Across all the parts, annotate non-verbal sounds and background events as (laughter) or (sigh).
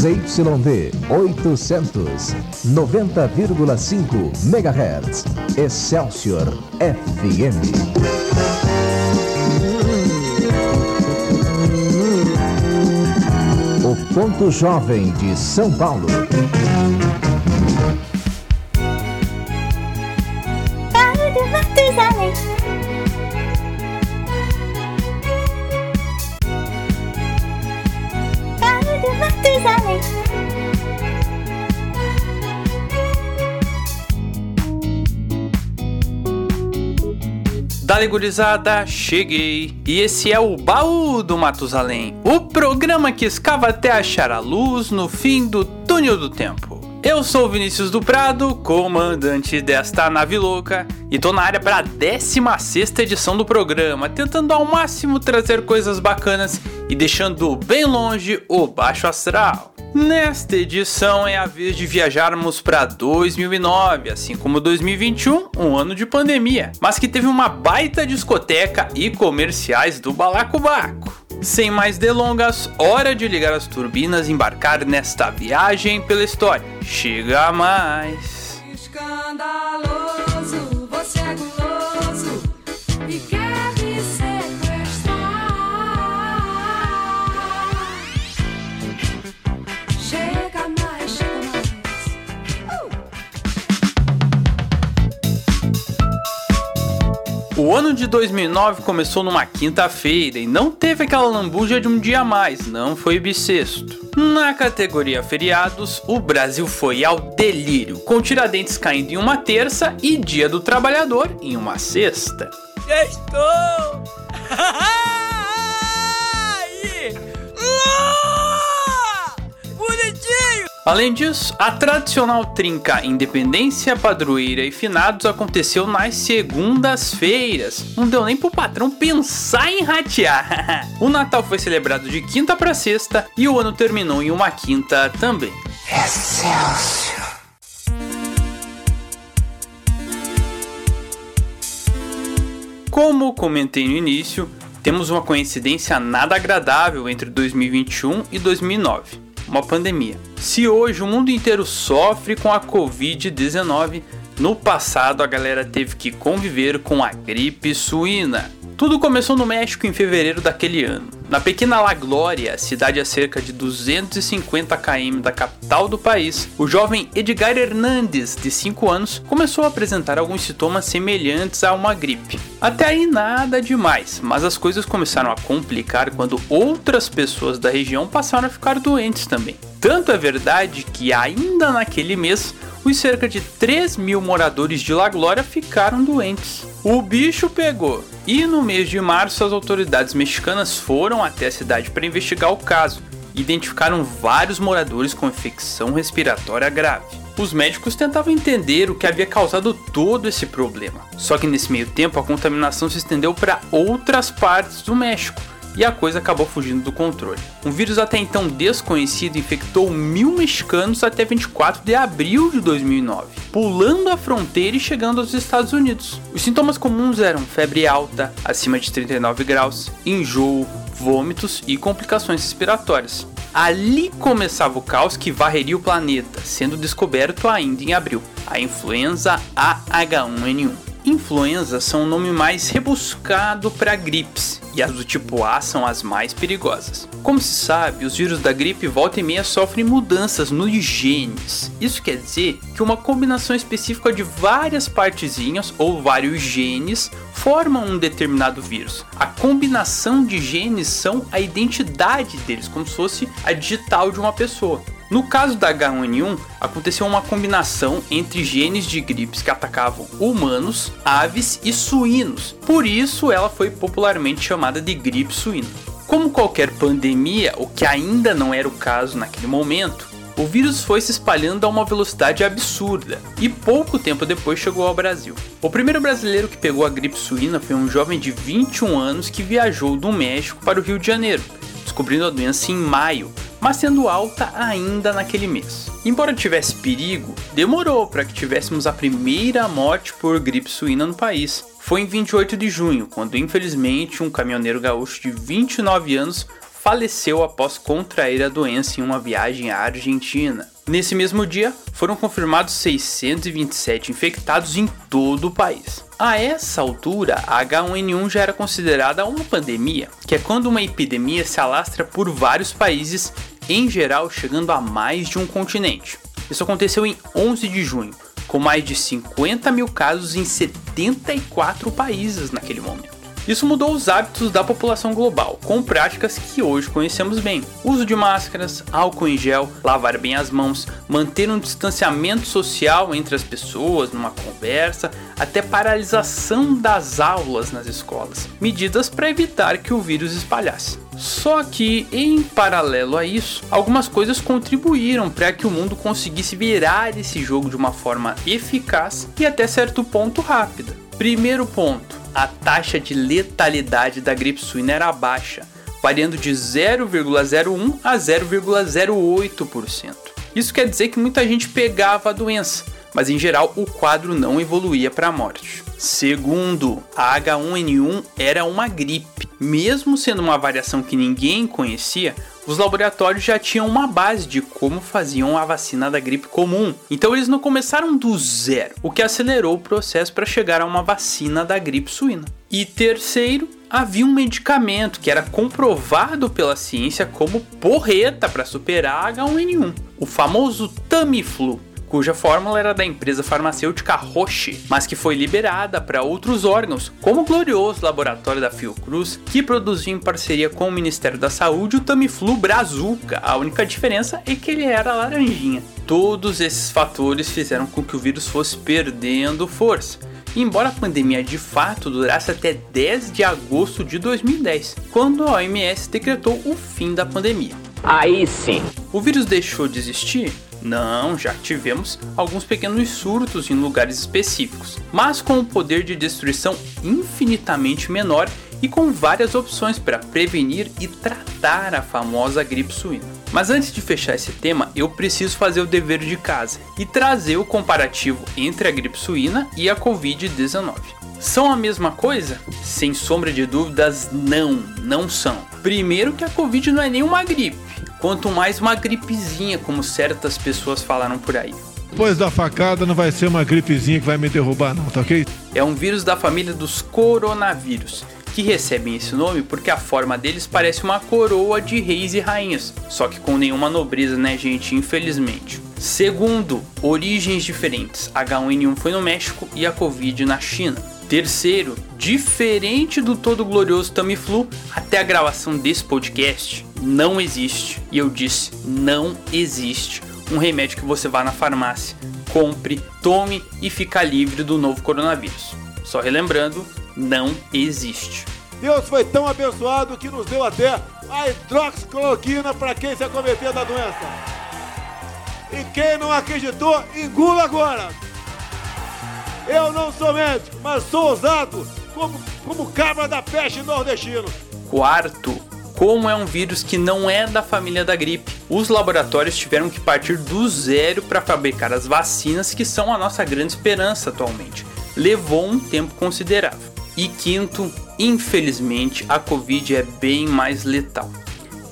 ZYD 800, 90,5 MHz. Excelsior FM. O ponto jovem de São Paulo. Dale gurizada, cheguei! E esse é o Baú do Matusalém, o programa que escava até achar a luz no fim do túnel do tempo. Eu sou Vinícius do Prado, comandante desta nave louca, e tô na área para a 16 edição do programa, tentando ao máximo trazer coisas bacanas e deixando bem longe o baixo astral. Nesta edição é a vez de viajarmos para 2009, assim como 2021, um ano de pandemia, mas que teve uma baita discoteca e comerciais do Balacobaco. Sem mais delongas, hora de ligar as turbinas e embarcar nesta viagem pela história. Chega mais! Escandaloso, você é guloso e quer O ano de 2009 começou numa quinta-feira e não teve aquela lambuja de um dia a mais, não foi bissexto. Na categoria feriados, o Brasil foi ao delírio, com Tiradentes caindo em uma terça e Dia do Trabalhador em uma sexta. Estou! (laughs) Além disso, a tradicional trinca Independência, Padroeira e Finados aconteceu nas segundas-feiras. Não deu nem pro patrão pensar em ratear. (laughs) o Natal foi celebrado de quinta para sexta e o ano terminou em uma quinta também. Excelsior! Como comentei no início, temos uma coincidência nada agradável entre 2021 e 2009 uma pandemia. Se hoje o mundo inteiro sofre com a Covid-19, no passado a galera teve que conviver com a gripe suína. Tudo começou no México em fevereiro daquele ano. Na pequena La Glória, cidade a cerca de 250 km da capital do país, o jovem Edgar Hernandes, de 5 anos, começou a apresentar alguns sintomas semelhantes a uma gripe. Até aí nada demais, mas as coisas começaram a complicar quando outras pessoas da região passaram a ficar doentes também. Tanto é verdade que ainda naquele mês os cerca de 3 mil moradores de La Glória ficaram doentes. O bicho pegou, e no mês de março as autoridades mexicanas foram até a cidade para investigar o caso identificaram vários moradores com infecção respiratória grave. Os médicos tentavam entender o que havia causado todo esse problema. Só que nesse meio tempo a contaminação se estendeu para outras partes do México e a coisa acabou fugindo do controle. Um vírus até então desconhecido infectou mil mexicanos até 24 de abril de 2009, pulando a fronteira e chegando aos Estados Unidos. Os sintomas comuns eram febre alta, acima de 39 graus, enjoo, vômitos e complicações respiratórias. Ali começava o caos que varreria o planeta, sendo descoberto ainda em abril, a influenza AH1N1. Influenza são o nome mais rebuscado para gripes, e as do tipo A são as mais perigosas. Como se sabe, os vírus da gripe volta e meia sofrem mudanças nos genes. Isso quer dizer que uma combinação específica de várias partezinhas ou vários genes formam um determinado vírus. A combinação de genes são a identidade deles, como se fosse a digital de uma pessoa. No caso da H1N1, aconteceu uma combinação entre genes de gripes que atacavam humanos, aves e suínos. Por isso, ela foi popularmente chamada de gripe suína. Como qualquer pandemia, o que ainda não era o caso naquele momento, o vírus foi se espalhando a uma velocidade absurda e pouco tempo depois chegou ao Brasil. O primeiro brasileiro que pegou a gripe suína foi um jovem de 21 anos que viajou do México para o Rio de Janeiro, descobrindo a doença em maio, mas sendo alta ainda naquele mês. Embora tivesse perigo, demorou para que tivéssemos a primeira morte por gripe suína no país. Foi em 28 de junho, quando infelizmente um caminhoneiro gaúcho de 29 anos faleceu após contrair a doença em uma viagem à Argentina. Nesse mesmo dia, foram confirmados 627 infectados em todo o país. A essa altura, a H1N1 já era considerada uma pandemia, que é quando uma epidemia se alastra por vários países, em geral chegando a mais de um continente. Isso aconteceu em 11 de junho, com mais de 50 mil casos em 74 países naquele momento. Isso mudou os hábitos da população global, com práticas que hoje conhecemos bem: uso de máscaras, álcool em gel, lavar bem as mãos, manter um distanciamento social entre as pessoas numa conversa, até paralisação das aulas nas escolas, medidas para evitar que o vírus espalhasse. Só que, em paralelo a isso, algumas coisas contribuíram para que o mundo conseguisse virar esse jogo de uma forma eficaz e até certo ponto rápida. Primeiro ponto: a taxa de letalidade da gripe suína era baixa, variando de 0,01 a 0,08%. Isso quer dizer que muita gente pegava a doença, mas em geral o quadro não evoluía para a morte. Segundo, a H1N1 era uma gripe. Mesmo sendo uma variação que ninguém conhecia, os laboratórios já tinham uma base de como faziam a vacina da gripe comum. Então eles não começaram do zero, o que acelerou o processo para chegar a uma vacina da gripe suína. E terceiro, havia um medicamento que era comprovado pela ciência como porreta para superar a H1N1, o famoso Tamiflu cuja fórmula era da empresa farmacêutica Roche, mas que foi liberada para outros órgãos, como o glorioso laboratório da Fiocruz, que produziu em parceria com o Ministério da Saúde o Tamiflu Brazuca. A única diferença é que ele era laranjinha. Todos esses fatores fizeram com que o vírus fosse perdendo força. Embora a pandemia de fato durasse até 10 de agosto de 2010, quando a OMS decretou o fim da pandemia. Aí sim. O vírus deixou de existir? Não, já tivemos alguns pequenos surtos em lugares específicos, mas com um poder de destruição infinitamente menor e com várias opções para prevenir e tratar a famosa gripe suína. Mas antes de fechar esse tema, eu preciso fazer o dever de casa e trazer o comparativo entre a gripe suína e a Covid-19. São a mesma coisa? Sem sombra de dúvidas, não, não são. Primeiro que a Covid não é nenhuma gripe, quanto mais uma gripezinha, como certas pessoas falaram por aí. Depois da facada não vai ser uma gripezinha que vai me derrubar não, tá ok? É um vírus da família dos coronavírus, que recebem esse nome porque a forma deles parece uma coroa de reis e rainhas, só que com nenhuma nobreza, né, gente, infelizmente. Segundo, origens diferentes. H1N1 foi no México e a Covid na China. Terceiro, diferente do todo glorioso Tamiflu, até a gravação desse podcast não existe, e eu disse não existe, um remédio que você vá na farmácia, compre, tome e fica livre do novo coronavírus. Só relembrando, não existe. Deus foi tão abençoado que nos deu até a hidroxicloroquina para quem se acometer da doença. E quem não acreditou, engula agora. Eu não sou médico, mas sou ousado como, como cabra da peste nordestino. Quarto, como é um vírus que não é da família da gripe, os laboratórios tiveram que partir do zero para fabricar as vacinas que são a nossa grande esperança atualmente. Levou um tempo considerável. E quinto, infelizmente, a Covid é bem mais letal.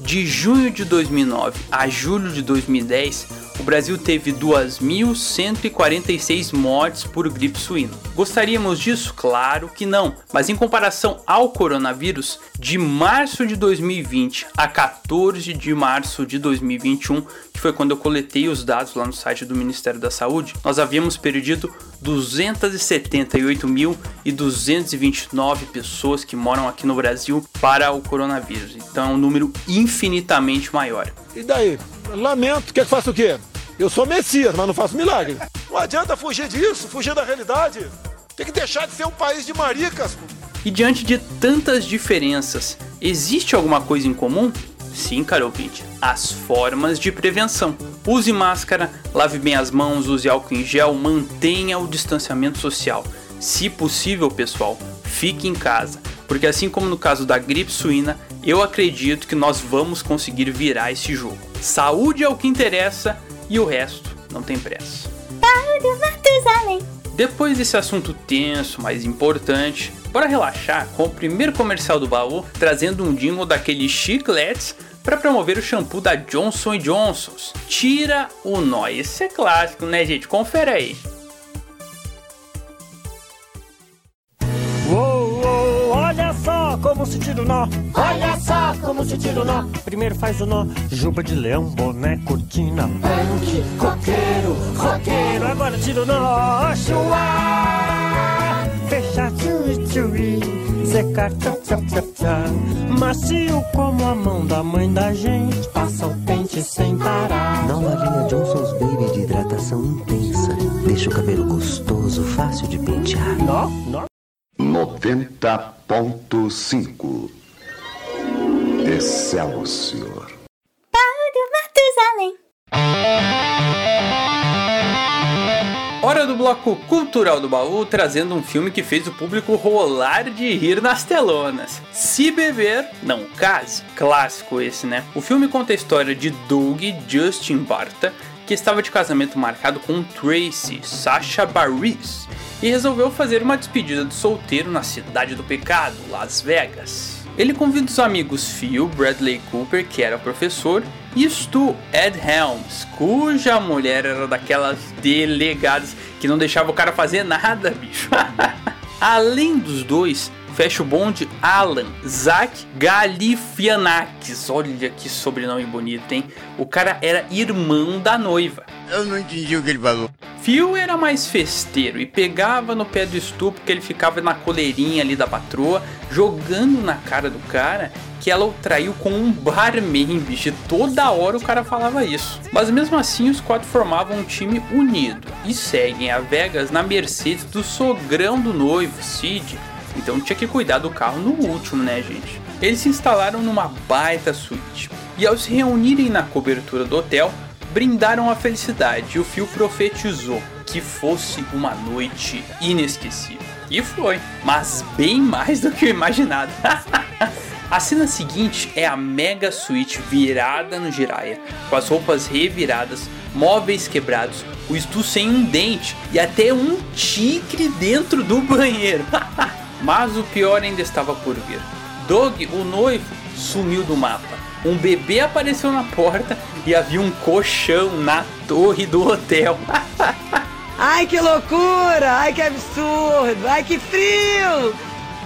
De junho de 2009 a julho de 2010, o Brasil teve 2.146 mortes por gripe suína. Gostaríamos disso? Claro que não, mas em comparação ao coronavírus, de março de 2020 a 14 de março de 2021, que foi quando eu coletei os dados lá no site do Ministério da Saúde, nós havíamos perdido 278.229 pessoas que moram aqui no Brasil para o coronavírus. Então é um número infinitamente maior. E daí? Lamento, quer que faça o quê? Eu sou Messias, mas não faço milagre. Não adianta fugir disso, fugir da realidade. Tem que deixar de ser um país de maricas. E diante de tantas diferenças, existe alguma coisa em comum? Sim, caro ouvinte, as formas de prevenção. Use máscara, lave bem as mãos, use álcool em gel, mantenha o distanciamento social. Se possível, pessoal, fique em casa, porque assim como no caso da gripe suína, eu acredito que nós vamos conseguir virar esse jogo. Saúde é o que interessa e o resto não tem pressa. Depois desse assunto tenso, mas importante, bora relaxar com o primeiro comercial do baú, trazendo um jingle daqueles chicletes para promover o shampoo da Johnson Johnson. Tira o nó. Esse é clássico, né, gente? Confere aí. Como se tira o nó. Olha só como se tira o nó. Primeiro faz o nó, juba de leão, boné, cortina, punk, coqueiro, roqueiro. Agora tira o nó, chua. Fecha, tchui, tchui. Secar, tchau, tchau, tchau, tchau. Macio como a mão da mãe da gente. Passa o pente sem parar. Nova linha Johnson's Baby de hidratação intensa. Deixa o cabelo gostoso, fácil de pentear. Nó, nó. 90.5 Excelsior. Paulo Matusalém. Hora do bloco cultural do baú, trazendo um filme que fez o público rolar de rir nas telonas. Se beber, não case. Clássico esse, né? O filme conta a história de Doug Justin Barta, que estava de casamento marcado com Tracy, Sasha Bareilles, e resolveu fazer uma despedida de solteiro na cidade do pecado, Las Vegas. Ele convida os amigos Phil, Bradley Cooper, que era professor, e Stu, Ed Helms, cuja mulher era daquelas delegadas que não deixava o cara fazer nada, bicho. (laughs) Além dos dois, fecha o bonde Alan Zach Galifianakis. Olha que sobrenome bonito, hein? O cara era irmão da noiva. Eu não entendi o que ele falou. Phil era mais festeiro e pegava no pé do estupro que ele ficava na coleirinha ali da patroa, jogando na cara do cara que ela o traiu com um barman, bicho. Toda hora o cara falava isso. Mas mesmo assim, os quatro formavam um time unido e seguem a Vegas na Mercedes do sogrão do noivo, Sid, então tinha que cuidar do carro no último, né, gente? Eles se instalaram numa baita suíte. E ao se reunirem na cobertura do hotel, brindaram a felicidade e o Phil profetizou que fosse uma noite inesquecível. E foi, mas bem mais do que eu imaginava. (laughs) a cena seguinte é a mega suíte virada no giraia, com as roupas reviradas, móveis quebrados, o estu sem um dente e até um tigre dentro do banheiro. (laughs) Mas o pior ainda estava por vir. Doug, o noivo, sumiu do mapa. Um bebê apareceu na porta e havia um colchão na torre do hotel. (laughs) ai que loucura! Ai que absurdo! Ai que frio!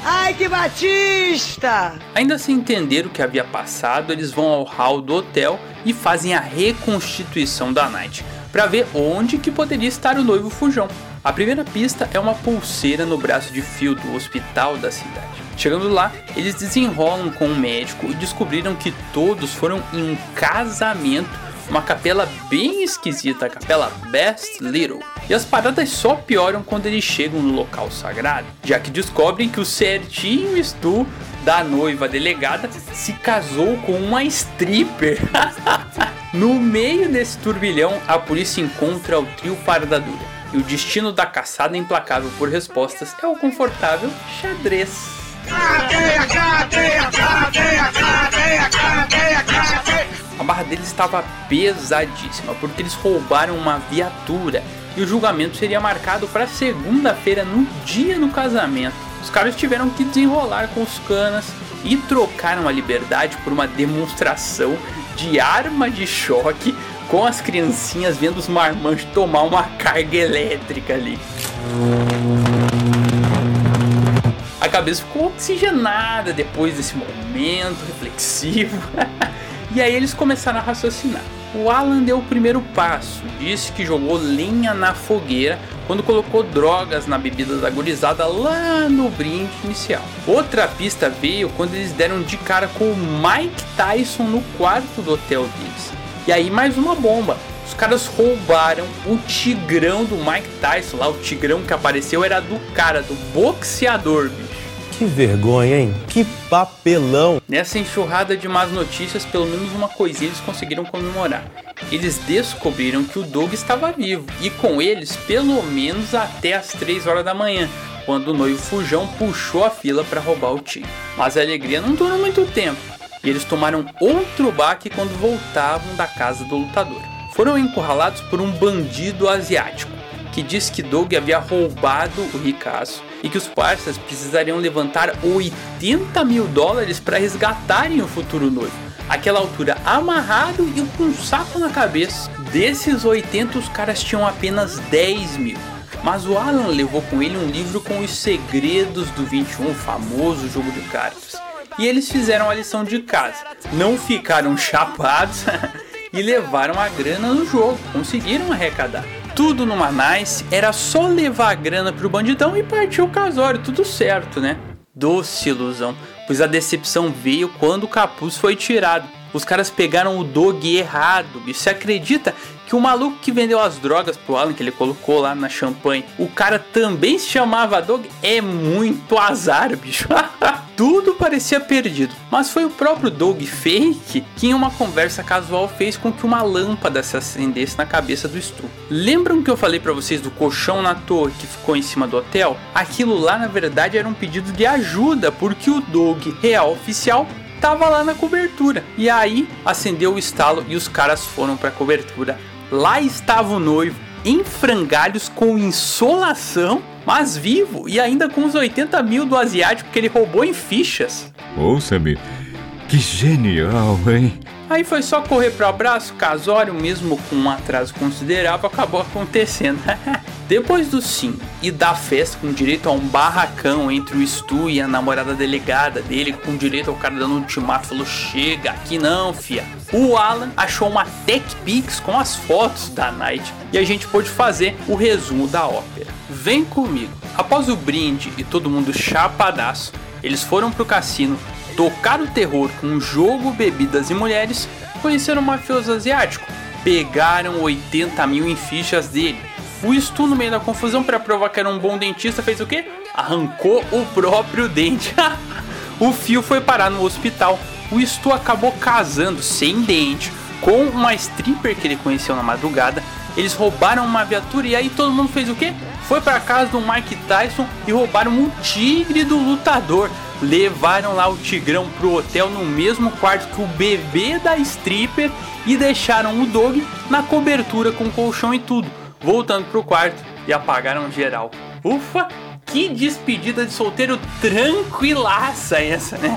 Ai que batista! Ainda sem entender o que havia passado, eles vão ao hall do hotel e fazem a reconstituição da night para ver onde que poderia estar o noivo fujão. A primeira pista é uma pulseira no braço de fio do hospital da cidade. Chegando lá, eles desenrolam com um médico e descobriram que todos foram em um casamento, uma capela bem esquisita, a capela Best Little. E as paradas só pioram quando eles chegam no local sagrado, já que descobrem que o certinho Stu da noiva delegada se casou com uma stripper. (laughs) no meio desse turbilhão, a polícia encontra o trio Parada Dura e o destino da caçada implacável por respostas é o confortável xadrez. A barra deles estava pesadíssima porque eles roubaram uma viatura e o julgamento seria marcado para segunda-feira, no dia do casamento. Os caras tiveram que desenrolar com os canas e trocaram a liberdade por uma demonstração de arma de choque com as criancinhas vendo os marmanjos tomar uma carga elétrica ali. A cabeça ficou oxigenada depois desse momento reflexivo. (laughs) e aí eles começaram a raciocinar. O Alan deu o primeiro passo, disse que jogou lenha na fogueira quando colocou drogas na bebida da gurizada lá no brinde inicial. Outra pista veio quando eles deram de cara com o Mike Tyson no quarto do hotel deles. E aí mais uma bomba. Os caras roubaram o tigrão do Mike Tyson lá, o tigrão que apareceu era do cara, do boxeador, bicho. Que vergonha, hein? Que papelão! Nessa enxurrada de más notícias, pelo menos uma coisinha eles conseguiram comemorar. Eles descobriram que o Doug estava vivo, e com eles pelo menos até as 3 horas da manhã, quando o noivo Fujão puxou a fila para roubar o tigre. Mas a alegria não durou muito tempo e eles tomaram outro baque quando voltavam da casa do lutador. Foram encurralados por um bandido asiático. que diz que Doug havia roubado o ricaço e que os parceiros precisariam levantar 80 mil dólares para resgatarem o futuro noivo. Aquela altura amarrado e com um saco na cabeça. Desses 80, os caras tinham apenas 10 mil. Mas o Alan levou com ele um livro com os segredos do 21, o famoso jogo de cartas. E eles fizeram a lição de casa. Não ficaram chapados (laughs) e levaram a grana no jogo, conseguiram arrecadar. Tudo numa nice, era só levar a grana pro bandidão e partir o casório, tudo certo, né? Doce ilusão, pois a decepção veio quando o capuz foi tirado. Os caras pegaram o dog errado. E se acredita que o maluco que vendeu as drogas pro Alan, que ele colocou lá na champanhe, o cara também se chamava Dog? É muito azar, bicho. (laughs) Tudo parecia perdido, mas foi o próprio Doug Fake que em uma conversa casual fez com que uma lâmpada se acendesse na cabeça do Stu. Lembram que eu falei para vocês do colchão na torre que ficou em cima do hotel? Aquilo lá na verdade era um pedido de ajuda, porque o Doug real oficial tava lá na cobertura. E aí acendeu o estalo e os caras foram para a cobertura. Lá estava o noivo em frangalhos com insolação, mas vivo e ainda com os 80 mil do asiático que ele roubou em fichas. Ouça-me, que genial, hein? Aí foi só correr pro abraço, casório, mesmo com um atraso considerável, acabou acontecendo. (laughs) Depois do sim e da festa com direito a um barracão entre o Stu e a namorada delegada dele, com direito ao cara dando um ultimato, falou: chega aqui não, fia. O Alan achou uma Tech Pix com as fotos da Night e a gente pôde fazer o resumo da ópera. Vem comigo. Após o brinde e todo mundo chapadaço, eles foram pro cassino, tocaram o terror com jogo, bebidas e mulheres, conheceram um mafioso asiático, pegaram 80 mil em fichas dele o Stu, no meio da confusão, para provar que era um bom dentista, fez o quê? Arrancou o próprio dente. (laughs) o fio foi parar no hospital. O Stu acabou casando sem dente com uma stripper que ele conheceu na madrugada. Eles roubaram uma viatura e aí todo mundo fez o quê? Foi para casa do Mike Tyson e roubaram um tigre do lutador. Levaram lá o tigrão pro hotel no mesmo quarto que o bebê da stripper e deixaram o dog na cobertura com colchão e tudo voltando pro quarto e apagaram geral. Ufa, que despedida de solteiro tranquilaça essa, né?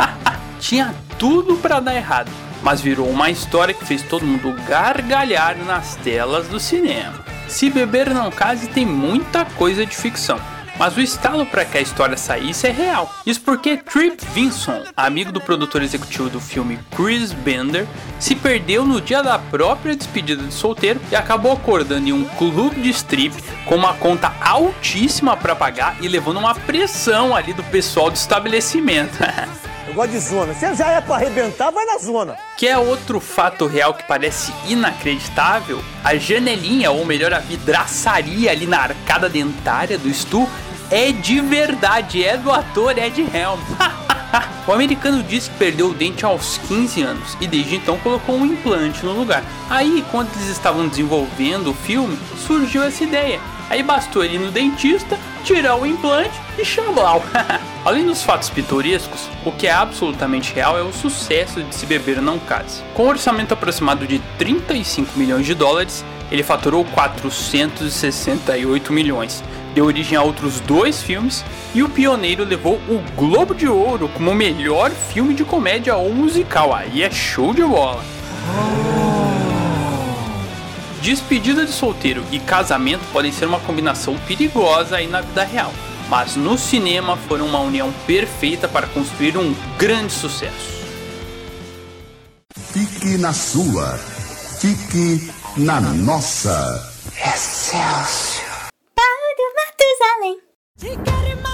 (laughs) Tinha tudo para dar errado, mas virou uma história que fez todo mundo gargalhar nas telas do cinema. Se beber não case tem muita coisa de ficção. Mas o estalo para que a história saísse é real. Isso porque Trip Vinson, amigo do produtor executivo do filme Chris Bender, se perdeu no dia da própria despedida de solteiro e acabou acordando em um clube de strip com uma conta altíssima para pagar e levando uma pressão ali do pessoal do estabelecimento. (laughs) Gosto de zona. Se já é pra arrebentar, vai na zona. Que é outro fato real que parece inacreditável. A janelinha, ou melhor, a vidraçaria ali na arcada dentária do Stu é de verdade, é do ator Ed Helm. (laughs) o americano disse que perdeu o dente aos 15 anos e desde então colocou um implante no lugar. Aí, quando eles estavam desenvolvendo o filme, surgiu essa ideia. Aí bastou ele ir no dentista, tirar o implante e xablau. (laughs) Além dos fatos pitorescos, o que é absolutamente real é o sucesso de Se Beber Não Case. Com um orçamento aproximado de 35 milhões de dólares, ele faturou 468 milhões, deu origem a outros dois filmes e o pioneiro levou o Globo de Ouro como o melhor filme de comédia ou musical. Aí é show de bola. Despedida de solteiro e casamento podem ser uma combinação perigosa aí na vida real, mas no cinema foram uma união perfeita para construir um grande sucesso. Fique na sua, fique na nossa. Excelsior. Paulo Matusalém.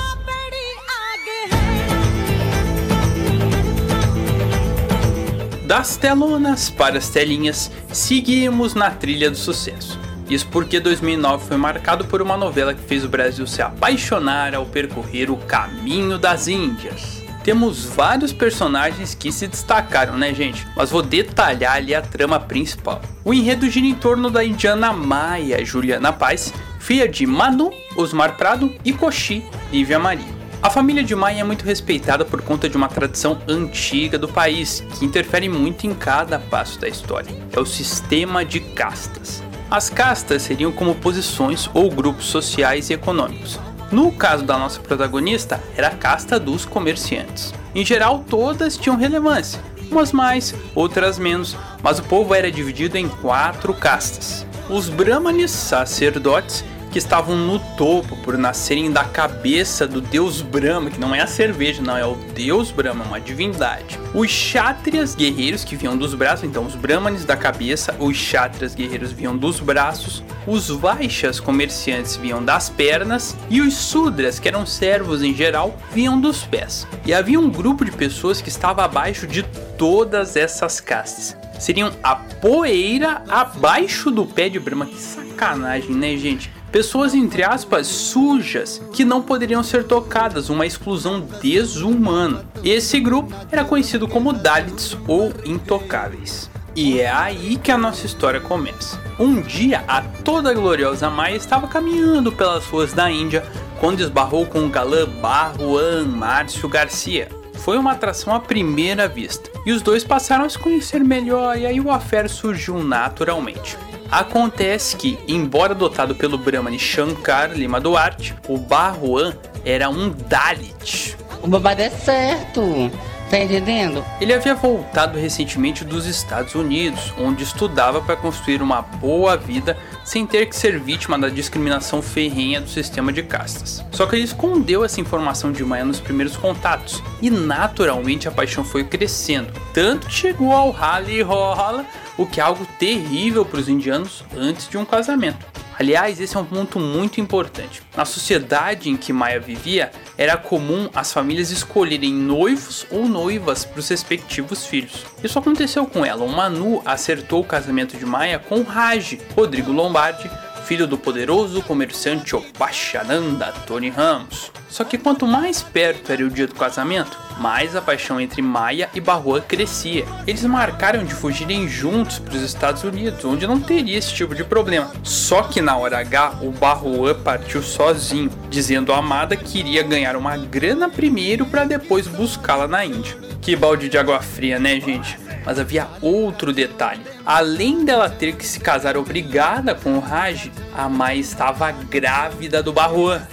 Das telonas para as telinhas, seguimos na trilha do sucesso. Isso porque 2009 foi marcado por uma novela que fez o Brasil se apaixonar ao percorrer o caminho das Índias. Temos vários personagens que se destacaram, né, gente? Mas vou detalhar ali a trama principal. O enredo gira em torno da indiana Maia Juliana Paz, filha de Manu, Osmar Prado e Cochi, Lívia Maria. A família de Maia é muito respeitada por conta de uma tradição antiga do país, que interfere muito em cada passo da história. É o sistema de castas. As castas seriam como posições ou grupos sociais e econômicos. No caso da nossa protagonista, era a casta dos comerciantes. Em geral, todas tinham relevância, umas mais, outras menos, mas o povo era dividido em quatro castas. Os brahmanes, sacerdotes, que estavam no topo por nascerem da cabeça do deus Brahma, que não é a cerveja, não, é o deus Brahma, uma divindade. Os Kshatriyas, guerreiros que vinham dos braços, então os Brahmanes da cabeça, os Kshatriyas, guerreiros vinham dos braços, os Vaixas, comerciantes, vinham das pernas, e os Sudras, que eram servos em geral, vinham dos pés. E havia um grupo de pessoas que estava abaixo de todas essas castas. Seriam a poeira abaixo do pé de Brahma. Que sacanagem, né, gente? Pessoas, entre aspas, sujas, que não poderiam ser tocadas, uma exclusão desumana. Esse grupo era conhecido como Dalits ou Intocáveis. E é aí que a nossa história começa. Um dia, a toda gloriosa Maia estava caminhando pelas ruas da Índia quando esbarrou com o galã Barruan Márcio Garcia. Foi uma atração à primeira vista, e os dois passaram a se conhecer melhor, e aí o affair surgiu naturalmente. Acontece que, embora dotado pelo Brahmani Shankar Lima Duarte, o Barruan era um Dalit. O babado é certo. Tá entendendo? Ele havia voltado recentemente dos Estados Unidos, onde estudava para construir uma boa vida sem ter que ser vítima da discriminação ferrenha do sistema de castas. Só que ele escondeu essa informação de manhã nos primeiros contatos, e naturalmente a paixão foi crescendo, tanto que chegou ao rally rola, o que é algo terrível para os indianos antes de um casamento. Aliás, esse é um ponto muito importante. Na sociedade em que Maia vivia, era comum as famílias escolherem noivos ou noivas para os respectivos filhos. Isso aconteceu com ela. O Manu acertou o casamento de Maia com Raj, Rodrigo Lombardi, filho do poderoso comerciante Opachananda Tony Ramos. Só que quanto mais perto era o dia do casamento, mais a paixão entre Maia e Barroa crescia. Eles marcaram de fugirem juntos para os Estados Unidos, onde não teria esse tipo de problema. Só que na hora H, o Barroa partiu sozinho, dizendo à amada que iria ganhar uma grana primeiro para depois buscá-la na Índia. Que balde de água fria, né, gente? Mas havia outro detalhe. Além dela ter que se casar obrigada com o Raj, a Mai estava grávida do Barroa.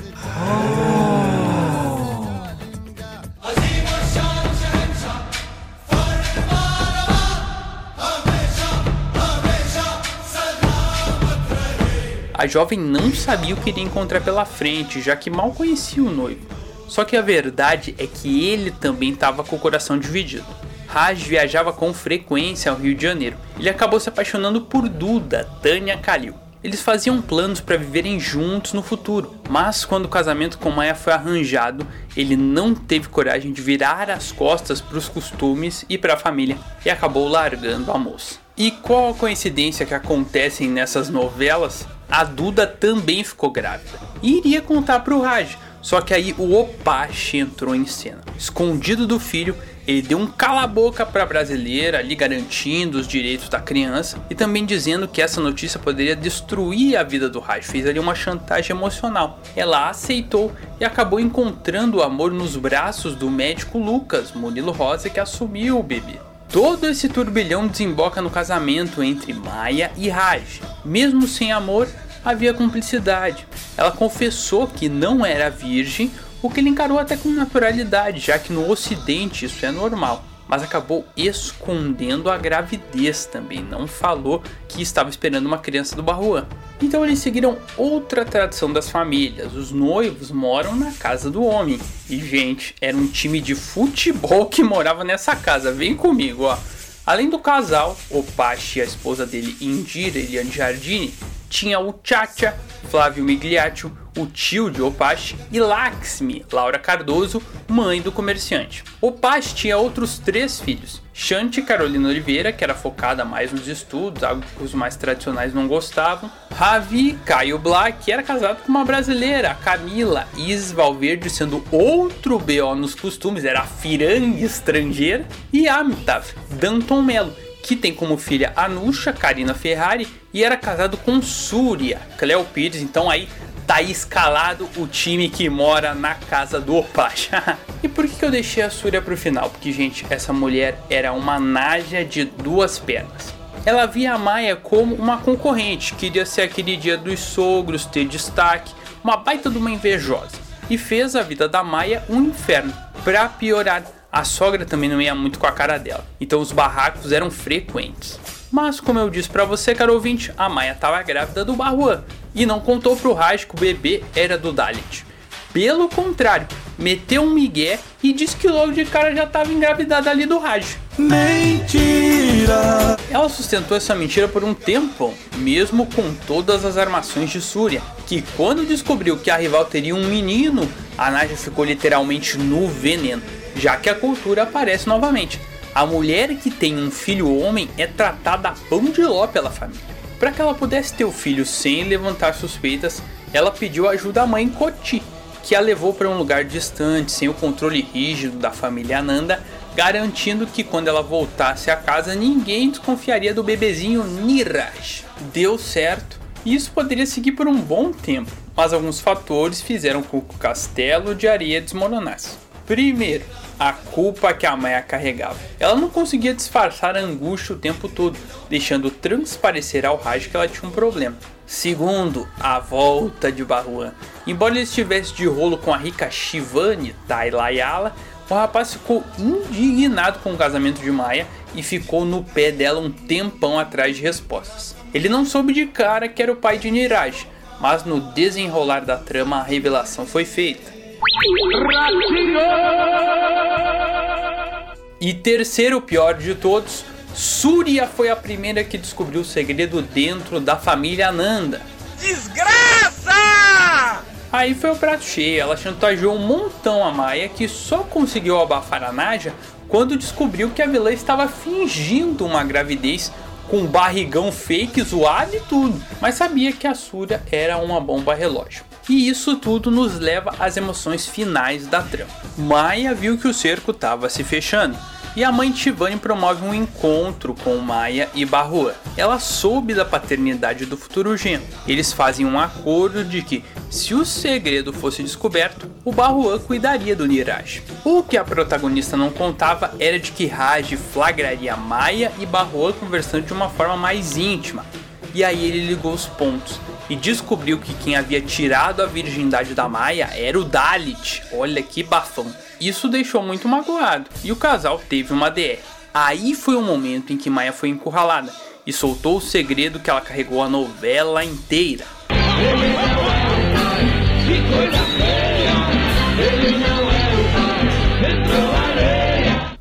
A jovem não sabia o que iria encontrar pela frente, já que mal conhecia o noivo. Só que a verdade é que ele também estava com o coração dividido. Raj viajava com frequência ao Rio de Janeiro. Ele acabou se apaixonando por Duda, Tânia Kalil. Eles faziam planos para viverem juntos no futuro, mas quando o casamento com Maia foi arranjado, ele não teve coragem de virar as costas para os costumes e para a família e acabou largando a moça. E qual a coincidência que acontecem nessas novelas? A Duda também ficou grávida e iria contar para o Raj, só que aí o Opache entrou em cena. Escondido do filho, ele deu um cala-boca para a brasileira, ali garantindo os direitos da criança e também dizendo que essa notícia poderia destruir a vida do Raj. Fez ali uma chantagem emocional. Ela aceitou e acabou encontrando o amor nos braços do médico Lucas, Murilo Rosa, que assumiu o bebê. Todo esse turbilhão desemboca no casamento entre Maia e Raj. Mesmo sem amor, havia cumplicidade. Ela confessou que não era virgem, o que ele encarou até com naturalidade, já que no ocidente isso é normal. Mas acabou escondendo a gravidez também, não falou que estava esperando uma criança do Barruan. Então eles seguiram outra tradição das famílias. Os noivos moram na casa do homem. E gente, era um time de futebol que morava nessa casa. Vem comigo, ó. Além do casal, o Pachi e a esposa dele, Indira Eliane Jardini, tinha o Chacha, Flávio Migliaccio, o tio de Opache, e Laxmi, Laura Cardoso, mãe do comerciante. Opache tinha outros três filhos, Shanti Carolina Oliveira, que era focada mais nos estudos, algo que os mais tradicionais não gostavam, Ravi Caio Black, que era casado com uma brasileira, Camila Is Valverde, sendo outro BO nos costumes, era a firanga estrangeira, e Amitav Danton Mello, que tem como filha Anusha Karina Ferrari e era casado com Súria Cleo Pires. Então aí tá escalado o time que mora na casa do Opacha. (laughs) e por que, eu deixei a Súria pro final? Porque, gente, essa mulher era uma naja de duas pernas. ela via a Maia como uma concorrente, queria ser aquele dia dos sogros, ter destaque, uma baita de uma invejosa. E fez a vida da Maia um inferno. Pra piorar, a sogra também não ia muito com a cara dela, então os barracos eram frequentes. Mas como eu disse para você, caro ouvinte, a Maia estava grávida do Barruan e não contou pro Raj que o bebê era do Dalit. Pelo contrário, meteu um migué e disse que logo de cara já estava engravidada ali do Raj. Mentira! Ela sustentou essa mentira por um tempo, mesmo com todas as armações de Súria, que quando descobriu que a rival teria um menino, a Naja ficou literalmente no veneno, já que a cultura aparece novamente. A mulher que tem um filho homem é tratada a pão de ló pela família. Para que ela pudesse ter o filho sem levantar suspeitas, ela pediu ajuda à mãe Koti, que a levou para um lugar distante, sem o controle rígido da família Ananda, garantindo que quando ela voltasse a casa ninguém desconfiaria do bebezinho Niraj. Deu certo, e isso poderia seguir por um bom tempo, mas alguns fatores fizeram com que o castelo de areia desmoronasse. Primeiro, a culpa que a Maia carregava. Ela não conseguia disfarçar a angústia o tempo todo, deixando transparecer ao Raj que ela tinha um problema. Segundo, a volta de Barruan. Embora ele estivesse de rolo com a rica Shivani da Ilayala, o rapaz ficou indignado com o casamento de Maia e ficou no pé dela um tempão atrás de respostas. Ele não soube de cara que era o pai de Niraj, mas no desenrolar da trama a revelação foi feita. E terceiro pior de todos, Surya foi a primeira que descobriu o segredo dentro da família Ananda. Desgraça! Aí foi o prato cheio, ela chantageou um montão a Maia que só conseguiu abafar a Naja quando descobriu que a vilã estava fingindo uma gravidez com barrigão fake, zoado e tudo, mas sabia que a Surya era uma bomba relógio. E isso tudo nos leva às emoções finais da trama. Maia viu que o cerco estava se fechando e a mãe Tivani promove um encontro com Maia e Barruan. Ela soube da paternidade do futuro genro. Eles fazem um acordo de que, se o segredo fosse descoberto, o Barruan cuidaria do Niraj. O que a protagonista não contava era de que Raj flagraria Maia e Barruan conversando de uma forma mais íntima. E aí ele ligou os pontos e descobriu que quem havia tirado a virgindade da Maia era o Dalit. Olha que bafão. Isso deixou muito magoado e o casal teve uma DR. Aí foi o momento em que Maia foi encurralada e soltou o segredo que ela carregou a novela inteira.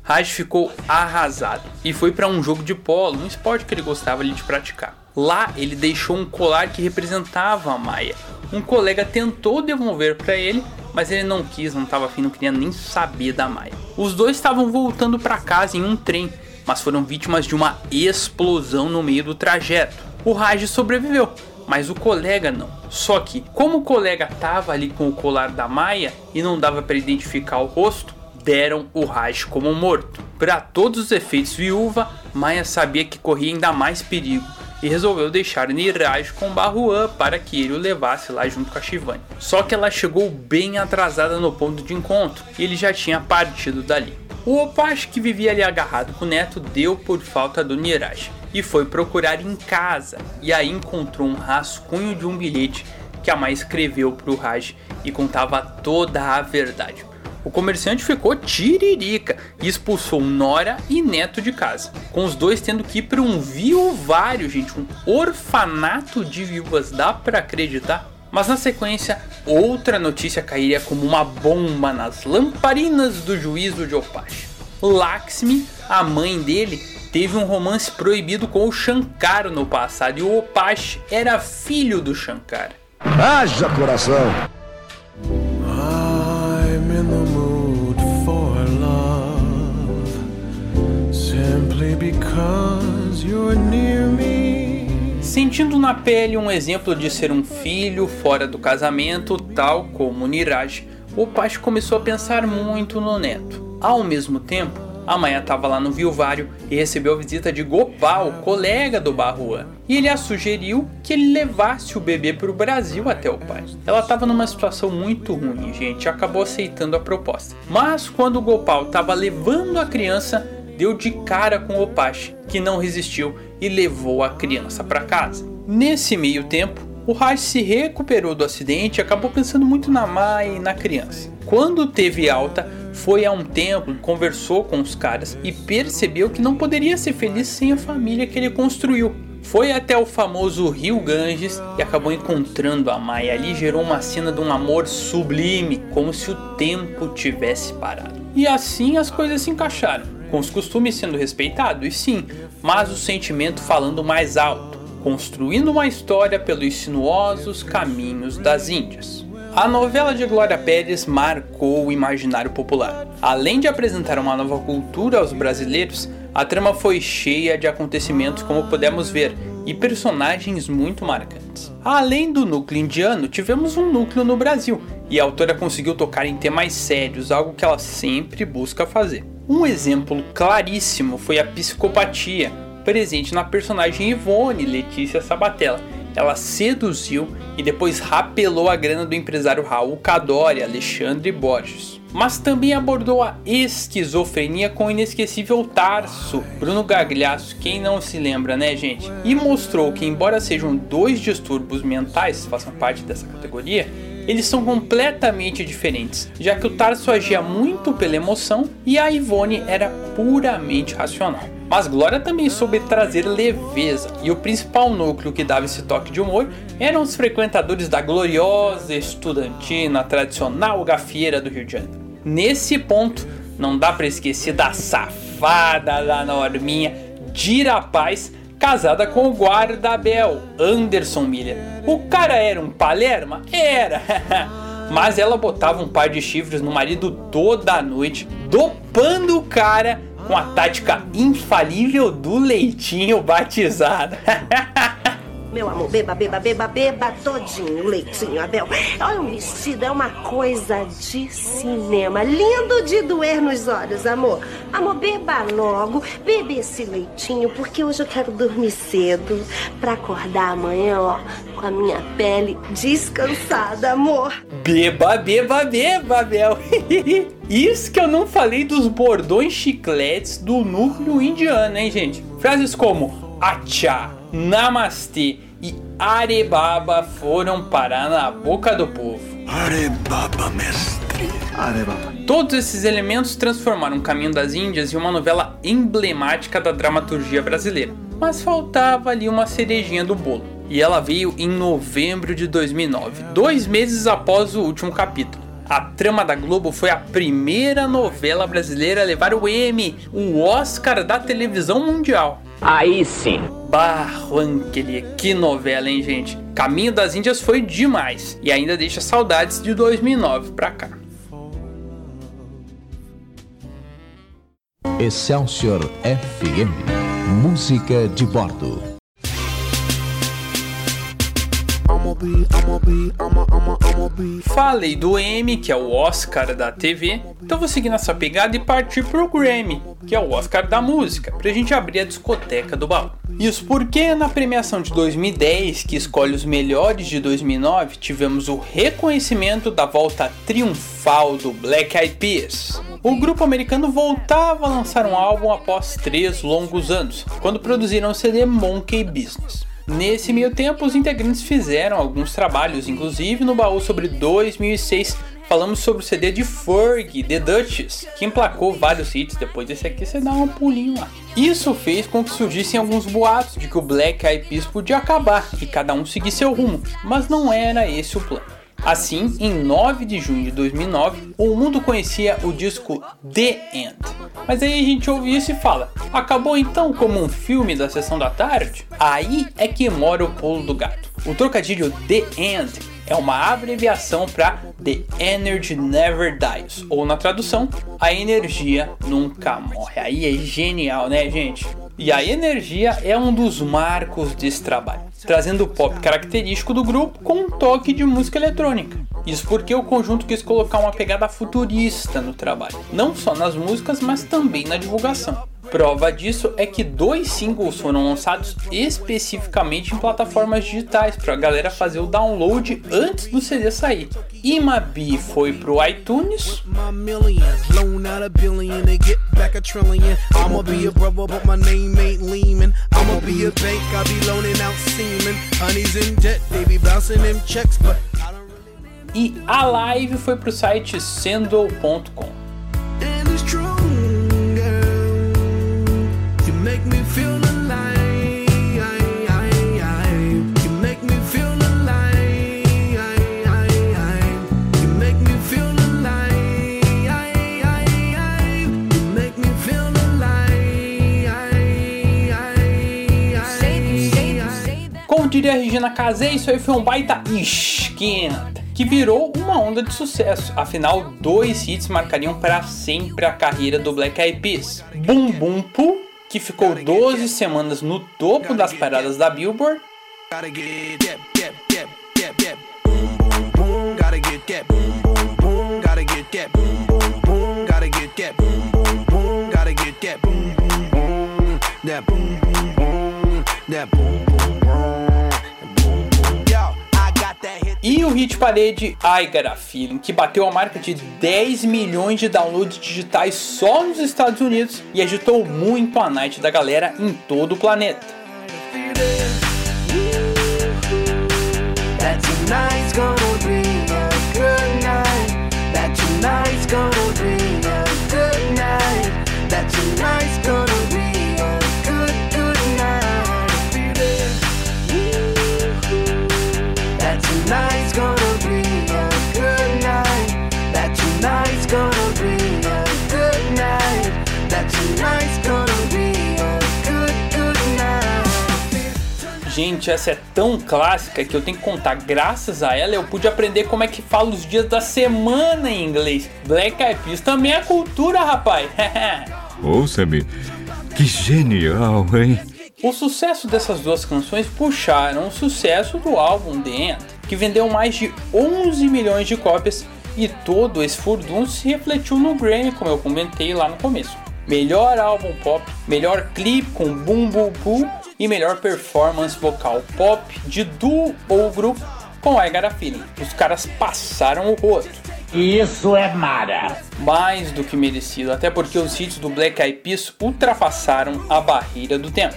Raj ficou arrasado e foi para um jogo de polo, um esporte que ele gostava de praticar. Lá ele deixou um colar que representava a Maia. Um colega tentou devolver para ele, mas ele não quis, não estava afim, não queria nem saber da Maia. Os dois estavam voltando para casa em um trem, mas foram vítimas de uma explosão no meio do trajeto. O Raj sobreviveu, mas o colega não. Só que, como o colega estava ali com o colar da Maia e não dava para identificar o rosto, deram o Raj como morto. Para todos os efeitos viúva, Maia sabia que corria ainda mais perigo e resolveu deixar Niraj com Barruan para que ele o levasse lá junto com a Shivani. Só que ela chegou bem atrasada no ponto de encontro e ele já tinha partido dali. O Opash que vivia ali agarrado com o neto deu por falta do Niraj e foi procurar em casa e aí encontrou um rascunho de um bilhete que a mãe escreveu para o Raj e contava toda a verdade. O comerciante ficou tiririca e expulsou Nora e Neto de casa, com os dois tendo que ir para um viuvário, gente, um orfanato de viúvas, dá para acreditar? Mas na sequência, outra notícia cairia como uma bomba nas lamparinas do juízo de Opash. Lakshmi, a mãe dele, teve um romance proibido com o Shankar no passado e o Opash era filho do Shankar. Haja coração! I'm in the mood for love simply because you're near me. Sentindo na pele um exemplo de ser um filho fora do casamento, tal como Niraj, o pai começou a pensar muito no neto. Ao mesmo tempo, a Maia estava lá no Vilvário e recebeu a visita de Gopal, colega do Barruan, e ele a sugeriu que ele levasse o bebê para o Brasil até o pai. Ela estava numa situação muito ruim, gente, e acabou aceitando a proposta. Mas quando Gopal estava levando a criança, deu de cara com o Opache, que não resistiu e levou a criança para casa. Nesse meio tempo, o Raj se recuperou do acidente e acabou pensando muito na Mai e na criança. Quando teve alta, foi a um templo, conversou com os caras e percebeu que não poderia ser feliz sem a família que ele construiu. Foi até o famoso rio Ganges e acabou encontrando a Mai. Ali gerou uma cena de um amor sublime, como se o tempo tivesse parado. E assim as coisas se encaixaram, com os costumes sendo respeitados, e sim, mas o sentimento falando mais alto, construindo uma história pelos sinuosos caminhos das Índias. A novela de Glória Pérez marcou o imaginário popular. Além de apresentar uma nova cultura aos brasileiros, a trama foi cheia de acontecimentos como pudemos ver e personagens muito marcantes. Além do núcleo indiano, tivemos um núcleo no Brasil, e a autora conseguiu tocar em temas sérios, algo que ela sempre busca fazer. Um exemplo claríssimo foi a psicopatia, presente na personagem Ivone Letícia Sabatella, ela seduziu e depois rapelou a grana do empresário Raul Cadore, Alexandre Borges. Mas também abordou a esquizofrenia com o inesquecível Tarso, Bruno Gagliasso, quem não se lembra, né, gente? E mostrou que, embora sejam dois distúrbios mentais, façam parte dessa categoria, eles são completamente diferentes, já que o Tarso agia muito pela emoção e a Ivone era puramente racional. Mas Glória também soube trazer leveza, e o principal núcleo que dava esse toque de humor eram os frequentadores da gloriosa estudantina tradicional gafieira do Rio de Janeiro. Nesse ponto, não dá para esquecer da safada da Norminha, Dira Paz, casada com o guarda-bel, Anderson Miller. O cara era um palerma? Era! (laughs) Mas ela botava um par de chifres no marido toda noite, dopando o cara com a tática infalível do leitinho batizado. (laughs) Meu amor, beba, beba, beba, beba todinho o leitinho, Abel. Olha, o vestido é uma coisa de cinema. Lindo de doer nos olhos, amor. Amor, beba logo, bebe esse leitinho, porque hoje eu quero dormir cedo pra acordar amanhã, ó, com a minha pele descansada, amor. Beba, beba, beba, Abel. (laughs) Isso que eu não falei dos bordões chicletes do núcleo indiano, hein, gente? Frases como Acha, Namastê e Arebaba foram parar na boca do povo. Arebaba, mestre. Arebaba. Todos esses elementos transformaram o Caminho das Índias em uma novela emblemática da dramaturgia brasileira. Mas faltava ali uma cerejinha do bolo. E ela veio em novembro de 2009, dois meses após o último capítulo. A Trama da Globo foi a primeira novela brasileira a levar o Emmy, o Oscar da televisão mundial. Aí sim. Barro Anquelia, que novela, hein, gente? Caminho das Índias foi demais e ainda deixa saudades de 2009 pra cá. Excelsior FM Música de Bordo. Falei do Emmy, que é o Oscar da TV, então vou seguir nessa pegada e partir pro Grammy, que é o Oscar da música, pra gente abrir a discoteca do baú. Isso porque na premiação de 2010, que escolhe os melhores de 2009, tivemos o reconhecimento da volta triunfal do Black Eyed Peas. O grupo americano voltava a lançar um álbum após três longos anos, quando produziram o CD Monkey Business. Nesse meio tempo, os integrantes fizeram alguns trabalhos, inclusive no baú sobre 2006 falamos sobre o CD de Ferg, The Duchess, que emplacou vários hits. Depois desse aqui você dá um pulinho lá. Isso fez com que surgissem alguns boatos de que o Black Eyed Peas podia acabar e cada um seguir seu rumo, mas não era esse o plano. Assim, em 9 de junho de 2009, o mundo conhecia o disco The End. Mas aí a gente ouve isso e fala: acabou então como um filme da sessão da tarde? Aí é que mora o pulo do gato. O trocadilho The End é uma abreviação para The Energy Never Dies, ou na tradução, a energia nunca morre. Aí é genial, né, gente? E a energia é um dos marcos desse trabalho, trazendo o pop característico do grupo com um toque de música eletrônica. Isso porque o conjunto quis colocar uma pegada futurista no trabalho, não só nas músicas, mas também na divulgação. Prova disso é que dois singles foram lançados especificamente em plataformas digitais para a galera fazer o download antes do CD sair. Imabi foi pro iTunes. E a live foi pro site sendo.com. Como diria Regina Casé, isso aí foi um baita esquenta, que virou uma onda de sucesso. Afinal, dois hits marcariam para sempre a carreira do Black Eyed Peas. Boom Boom Poo, que ficou 12 semanas no topo das paradas da Billboard. E o hit parede I Got a Feeling, que bateu a marca de 10 milhões de downloads digitais só nos Estados Unidos e agitou muito a night da galera em todo o planeta. Gente, essa é tão clássica que eu tenho que contar. Graças a ela eu pude aprender como é que fala os dias da semana em inglês. Black Eyed Peas também é cultura, rapaz. (laughs) Ouça-me, que genial, hein? O sucesso dessas duas canções puxaram o sucesso do álbum The End, que vendeu mais de 11 milhões de cópias e todo esse furdunço se refletiu no Grammy, como eu comentei lá no começo. Melhor álbum pop, melhor clipe com Boom Boom Boom e melhor performance vocal pop de duo ou grupo com I Got a Feeling. Os caras passaram o rosto. Isso é mara. Mais do que merecido, até porque os hits do Black Eyed Peas ultrapassaram a barreira do tempo.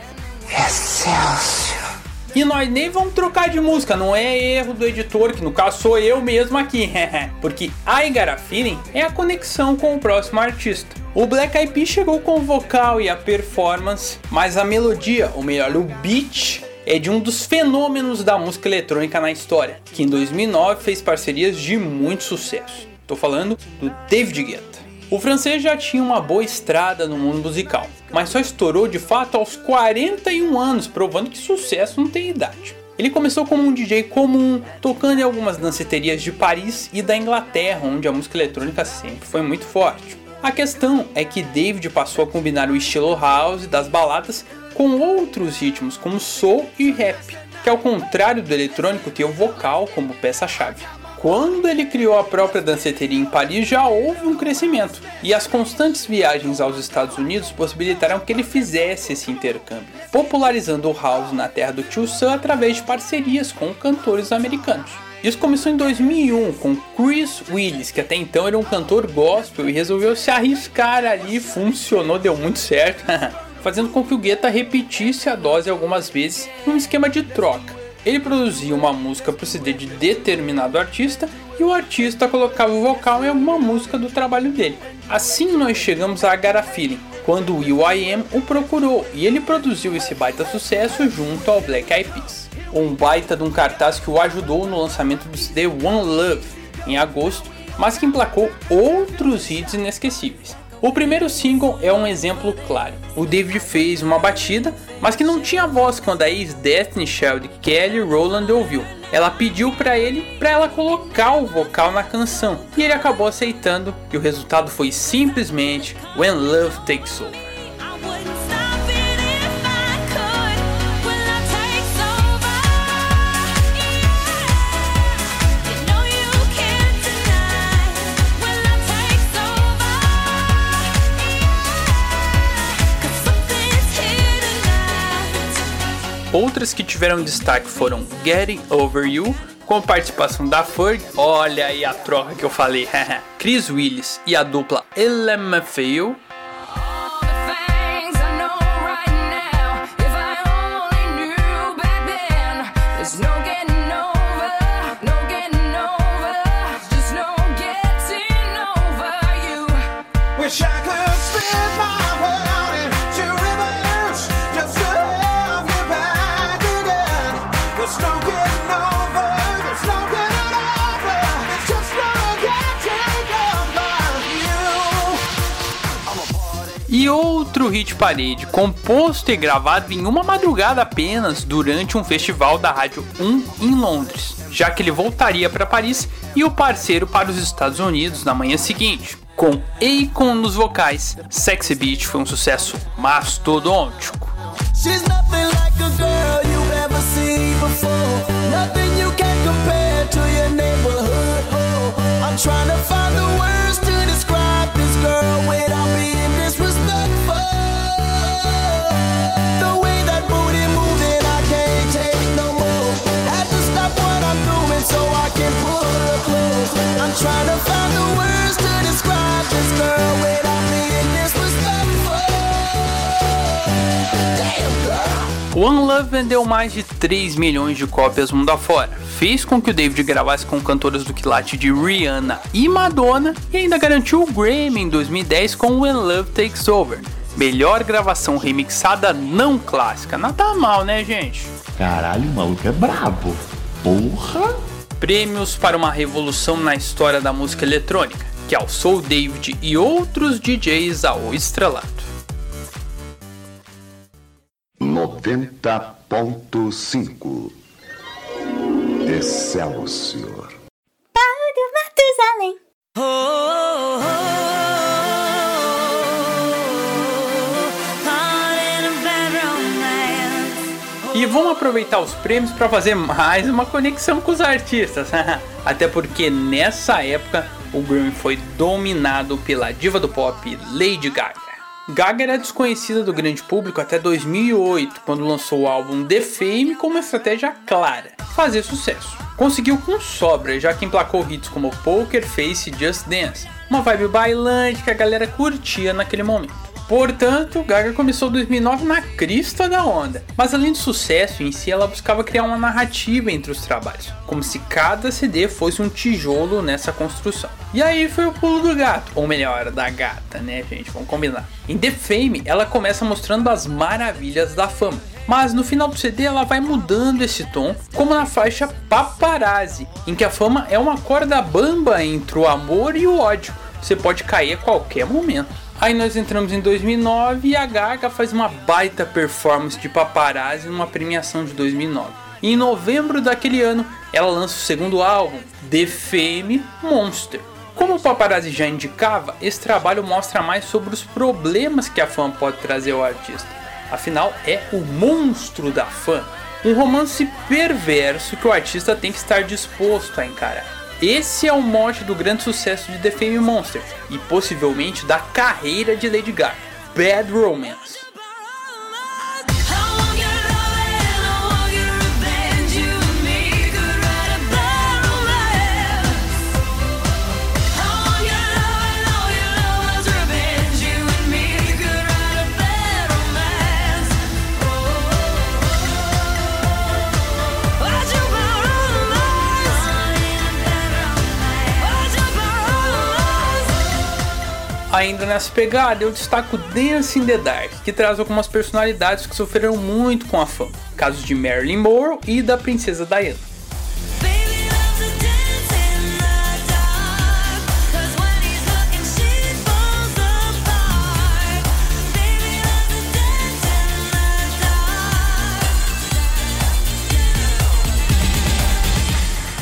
Excelsior. E nós nem vamos trocar de música, não é erro do editor, que no caso sou eu mesmo aqui, (laughs) porque I Got a Feeling é a conexão com o próximo artista. O Black Eyed Peas chegou com o vocal e a performance, mas a melodia, ou melhor, o beat, é de um dos fenômenos da música eletrônica na história, que em 2009 fez parcerias de muito sucesso. Estou falando do David Guetta. O francês já tinha uma boa estrada no mundo musical, mas só estourou de fato aos 41 anos, provando que sucesso não tem idade. Ele começou como um DJ comum, tocando em algumas danceterias de Paris e da Inglaterra, onde a música eletrônica sempre foi muito forte. A questão é que David passou a combinar o estilo house das baladas com outros ritmos como soul e rap, que ao contrário do eletrônico tem o vocal como peça-chave. Quando ele criou a própria danceteria em Paris, já houve um crescimento, e as constantes viagens aos Estados Unidos possibilitaram que ele fizesse esse intercâmbio, popularizando o house na terra do Tio Sam através de parcerias com cantores americanos. Isso começou em 2001 com Chris Willis, que até então era um cantor gospel e resolveu se arriscar ali, funcionou, deu muito certo, (laughs) fazendo com que o Guetta repetisse a dose algumas vezes num esquema de troca. Ele produzia uma música para o CD de determinado artista e o artista colocava o vocal em alguma música do trabalho dele. Assim nós chegamos a Gara Feeling, quando o will.i.am o procurou e ele produziu esse baita sucesso junto ao Black Eyed Peas. Um baita de um cartaz que o ajudou no lançamento do CD One Love em agosto, mas que emplacou outros hits inesquecíveis. O primeiro single é um exemplo claro. O David fez uma batida, mas que não tinha voz quando a ex-Destiny Child Kelly Rowland ouviu. Ela pediu para ele para ela colocar o vocal na canção e ele acabou aceitando e o resultado foi simplesmente When Love Takes Over. Outras que tiveram destaque foram Getting Over You, com participação da Ferg, olha aí a troca que eu falei, (laughs) Chris Willis e a dupla LMFAO, E outro hit parede, composto e gravado em uma madrugada apenas durante um festival da Rádio 1 em Londres, já que ele voltaria para Paris e o parceiro para os Estados Unidos na manhã seguinte. Com Akon nos vocais, Sexy Beach foi um sucesso mastodôntico. I'm trying to find the words to describe this girl without being One Love vendeu mais de 3 milhões de cópias mundo afora, fez com que o David gravasse com cantoras do quilate de Rihanna e Madonna e ainda garantiu o Grammy em 2010 com When Love Takes Over, melhor gravação remixada não clássica. Nada mal, né, gente? Caralho, o maluco é brabo. Porra! Prêmios para uma revolução na história da música eletrônica, que alçou David e outros DJs ao estrelato. 90.5 Excelsior. Paulo Matusalém. Oh, oh, E vamos aproveitar os prêmios para fazer mais uma conexão com os artistas. (laughs) Até porque nessa época o Grammy foi dominado pela diva do pop Lady Gaga. Gaga era desconhecida do grande público até 2008, quando lançou o álbum The Fame com uma estratégia clara: fazer sucesso. Conseguiu com sobra, já que emplacou hits como Poker Face e Just Dance, uma vibe bailante que a galera curtia naquele momento. Portanto, Gaga começou 2009 na crista da onda, mas além do sucesso em si, ela buscava criar uma narrativa entre os trabalhos, como se cada CD fosse um tijolo nessa construção. E aí foi o pulo do gato, ou melhor, da gata, né, gente? Vamos combinar. Em The Fame, ela começa mostrando as maravilhas da fama, mas no final do CD ela vai mudando esse tom, como na faixa Paparazzi, em que a fama é uma corda bamba entre o amor e o ódio. Você pode cair a qualquer momento. Aí nós entramos em 2009 e a Gaga faz uma baita performance de paparazzi numa premiação de 2009. E em novembro daquele ano, ela lança o segundo álbum, The Fame Monster. Como o paparazzi já indicava, esse trabalho mostra mais sobre os problemas que a fã pode trazer ao artista. Afinal, é o monstro da fã. Um romance perverso que o artista tem que estar disposto a encarar. Esse é o mote do grande sucesso de The Fame Monster e possivelmente da carreira de Lady Gaga, Bad Romance. Ainda nessa pegada, eu destaco Dance in the Dark, que traz algumas personalidades que sofreram muito com a fama, casos de Marilyn Monroe e da princesa Diana.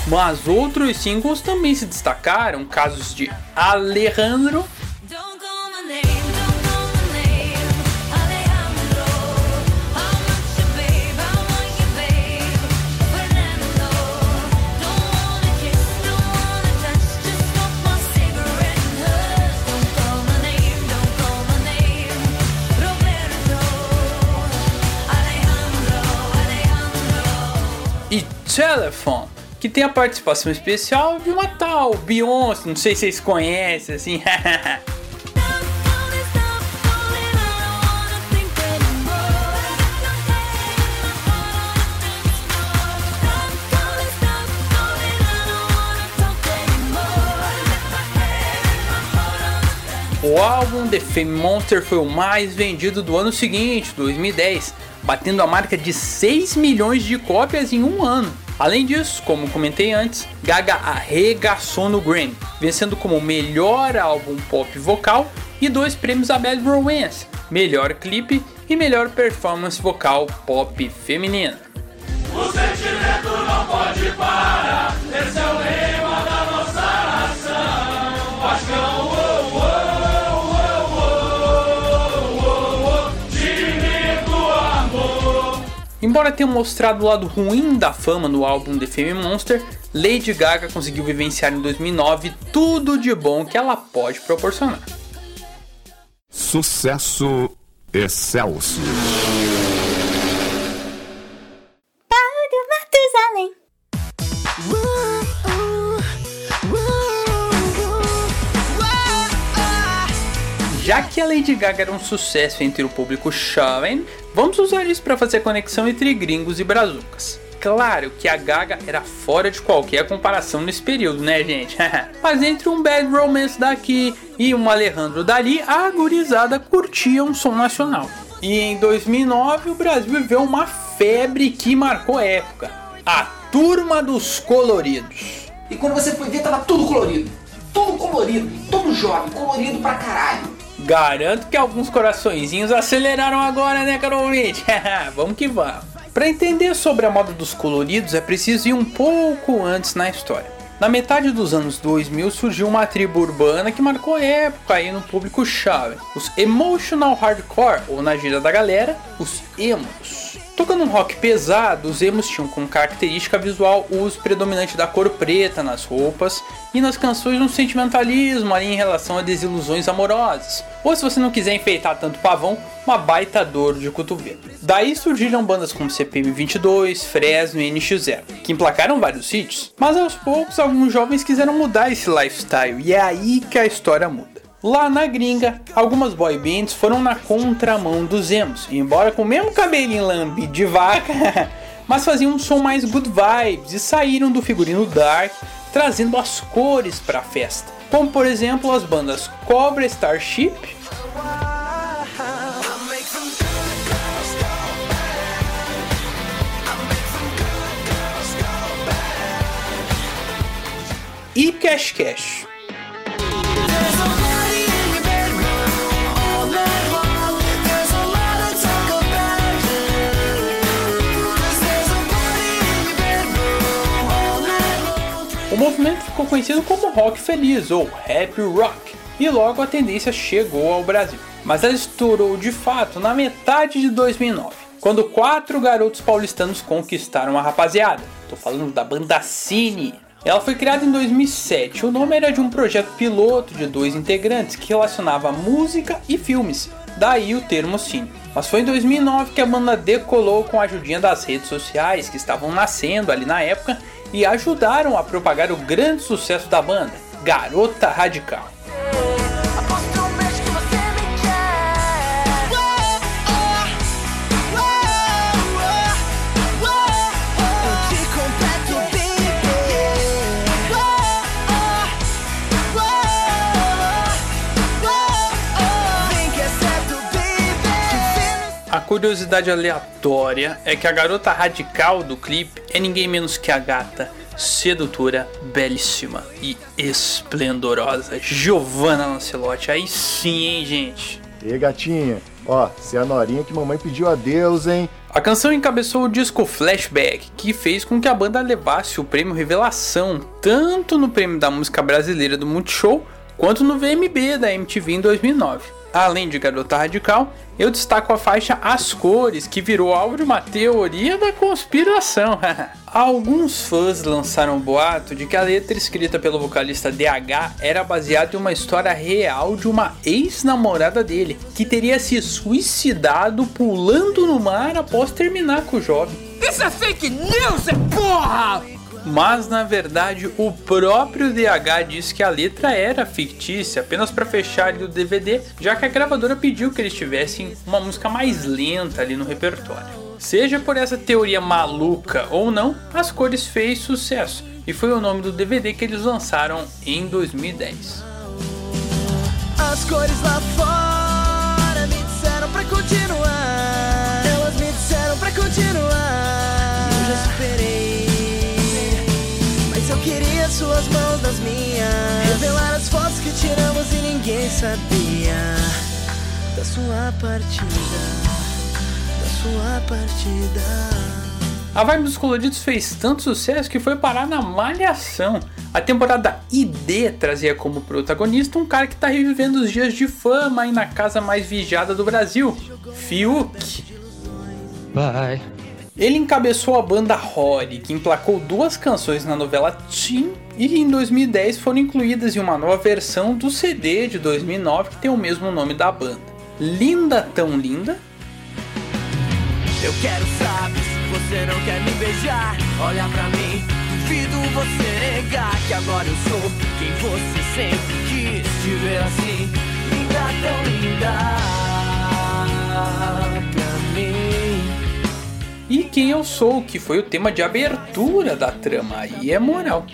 Mas outros singles também se destacaram, casos de Alejandro Telephone, que tem a participação especial de uma tal Beyoncé, não sei se vocês conhecem, assim. (laughs) O álbum The Fame Monster foi o mais vendido do ano seguinte, 2010, batendo a marca de 6 milhões de cópias em um ano. Além disso, como comentei antes, Gaga arregaçou no Grammy, vencendo como melhor álbum pop vocal e dois prêmios a Bad Romance, melhor clipe e melhor performance vocal pop feminina. Embora tenha mostrado o lado ruim da fama no álbum The Fame Monster, Lady Gaga conseguiu vivenciar em 2009 tudo de bom que ela pode proporcionar. Sucesso excelso. Já que a Lady Gaga era um sucesso entre o público jovem, vamos usar isso para fazer conexão entre gringos e brazucas. Claro que a Gaga era fora de qualquer comparação nesse período, né, gente? (laughs) Mas entre um Bad Romance daqui e um Alejandro dali, a gurizada curtia um som nacional. E em 2009 o Brasil viveu uma febre que marcou época: a Turma dos Coloridos. E quando você foi ver, tava tudo colorido. Tudo colorido, todo jovem, colorido pra caralho. Garanto que alguns coraçõezinhos aceleraram agora, né, Carol Leite? (laughs) vamos que vamos. Para entender sobre a moda dos coloridos é preciso ir um pouco antes na história. Na metade dos anos 2000 surgiu uma tribo urbana que marcou época aí no público chave, os emotional hardcore, ou na gíria da galera, os emos. Tocando um rock pesado, os emos tinham como característica visual o uso predominante da cor preta nas roupas e nas canções um sentimentalismo ali em relação a desilusões amorosas. Ou se você não quiser enfeitar tanto pavão, uma baita dor de cotovelo. Daí surgiram bandas como CPM 22, Fresno e NX0, que emplacaram vários hits, mas aos poucos alguns jovens quiseram mudar esse lifestyle e é aí que a história muda. Lá na gringa, algumas boy bands foram na contramão dos emos, embora com o mesmo cabelinho lambi de vaca, (laughs) mas faziam um som mais good vibes e saíram do figurino dark, trazendo as cores para a festa. Como por exemplo as bandas Cobra Starship, e Cash Cash. Movimento ficou conhecido como rock feliz ou happy rock, e logo a tendência chegou ao Brasil. Mas ela estourou de fato na metade de 2009, quando quatro garotos paulistanos conquistaram a rapaziada. Tô falando da banda Cine. Ela foi criada em 2007. O nome era de um projeto piloto de dois integrantes que relacionava música e filmes, daí o termo Cine. Mas foi em 2009 que a banda decolou com a ajudinha das redes sociais que estavam nascendo ali na época e ajudaram a propagar o grande sucesso da banda, Garota Radical. Curiosidade aleatória é que a garota radical do clipe é ninguém menos que a gata sedutora, belíssima e esplendorosa Giovanna Lancelotti. Aí sim, hein, gente? E gatinha, ó, se é a Norinha que mamãe pediu a Deus, hein? A canção encabeçou o disco Flashback, que fez com que a banda levasse o prêmio Revelação, tanto no prêmio da música brasileira do Multishow, quanto no VMB da MTV em 2009. Além de Garota Radical, eu destaco a faixa As Cores, que virou alvo de uma teoria da conspiração. (laughs) Alguns fãs lançaram um boato de que a letra escrita pelo vocalista DH era baseada em uma história real de uma ex-namorada dele, que teria se suicidado pulando no mar após terminar com o jovem. Isso é fake news, é porra! Mas na verdade o próprio DH disse que a letra era fictícia apenas para fechar o DVD, já que a gravadora pediu que eles tivessem uma música mais lenta ali no repertório. Seja por essa teoria maluca ou não, As Cores fez sucesso e foi o nome do DVD que eles lançaram em 2010. As cores lá fora me disseram pra continuar. Suas mãos nas minhas. Revelar as fotos que tiramos e ninguém sabia da sua partida. Da sua partida. A Vibe dos Coloridos fez tanto sucesso que foi parar na Malhação. A temporada ID trazia como protagonista um cara que está revivendo os dias de fama aí na casa mais vigiada do Brasil, Fiuk. Bye. Ele encabeçou a banda Rory, que emplacou duas canções na novela Teen e em 2010 foram incluídas em uma nova versão do CD de 2009 que tem o mesmo nome da banda. Linda Tão Linda. Eu quero saber se você não quer me beijar. Olha pra mim, duvido você negar que agora eu sou quem você sempre quis te ver assim. Linda, tão linda. E Quem Eu Sou, que foi o tema de abertura da trama. Aí é moral.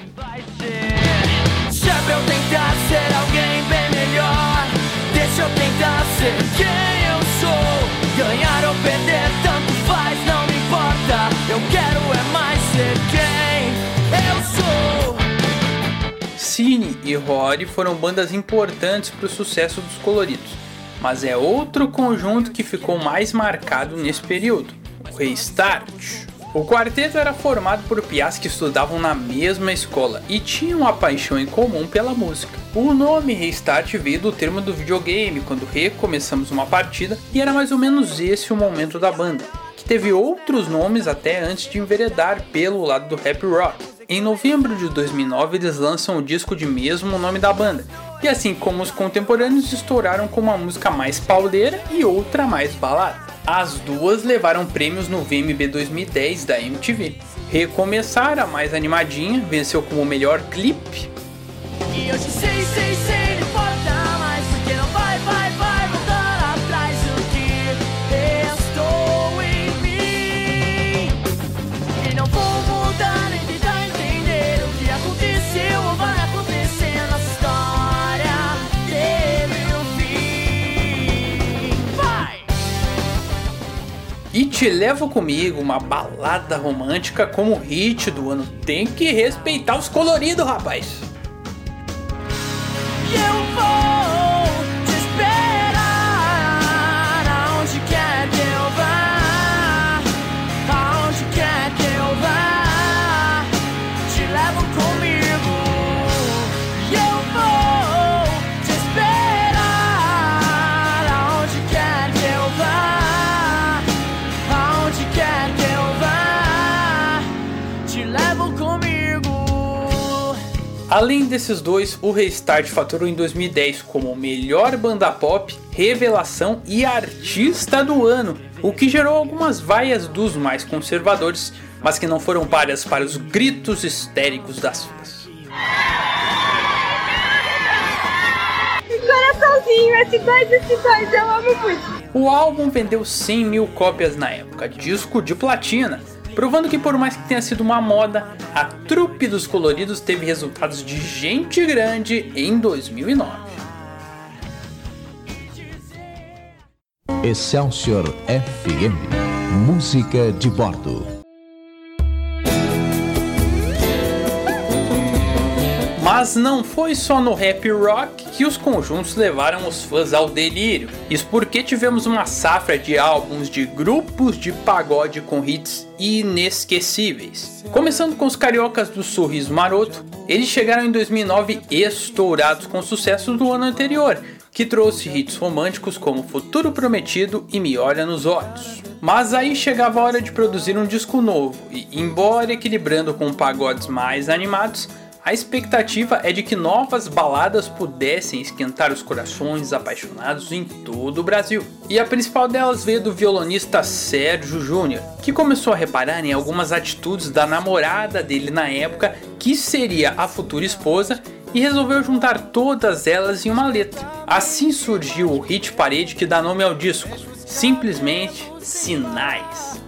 Eu tentar ser alguém bem melhor, deixa eu tentar ser quem eu sou. Ganhar ou perder, tanto faz, não me importa. Eu quero é mais ser quem eu sou. Cine e Rory foram bandas importantes para o sucesso dos Coloridos, mas é outro conjunto que ficou mais marcado nesse período Restart. O quarteto era formado por piás que estudavam na mesma escola e tinham uma paixão em comum pela música. O nome Restart veio do termo do videogame, quando recomeçamos uma partida, e era mais ou menos esse o momento da banda, que teve outros nomes até antes de enveredar pelo lado do rap rock. Em novembro de 2009 eles lançam o disco de mesmo nome da banda, e assim como os contemporâneos estouraram com uma música mais pauleira e outra mais balada. As duas levaram prêmios no VMB 2010 da MTV. Recomeçar a mais animadinha venceu como melhor clipe. E hoje sei, sei, sei. E Te Levo Comigo, uma balada romântica como hit do ano. Tem que respeitar os coloridos, rapaz. Eu vou Além desses dois, o Restart faturou em 2010 como melhor banda pop, revelação e artista do ano, o que gerou algumas vaias dos mais conservadores, mas que não foram páreas para os gritos histéricos das fãs. Coraçãozinho, S2, S2, eu amo muito. O álbum vendeu 100 mil cópias na época, disco de platina, provando que por mais que tenha sido uma moda, a trupe dos coloridos teve resultados de gente grande em 2009. Excelsior FM Música de Bordo Mas não foi só no rap rock que os conjuntos levaram os fãs ao delírio. Isso porque tivemos uma safra de álbuns de grupos de pagode com hits inesquecíveis. Começando com os cariocas do Sorriso Maroto, eles chegaram em 2009 estourados com sucessos do ano anterior, que trouxe hits românticos como Futuro Prometido e Me Olha nos Olhos. Mas aí chegava a hora de produzir um disco novo, e embora equilibrando com pagodes mais animados, a expectativa é de que novas baladas pudessem esquentar os corações apaixonados em todo o Brasil. E a principal delas veio do violonista Sérgio Júnior, que começou a reparar em algumas atitudes da namorada dele na época, que seria a futura esposa, e resolveu juntar todas elas em uma letra. Assim surgiu o hit parede que dá nome ao disco, simplesmente Sinais.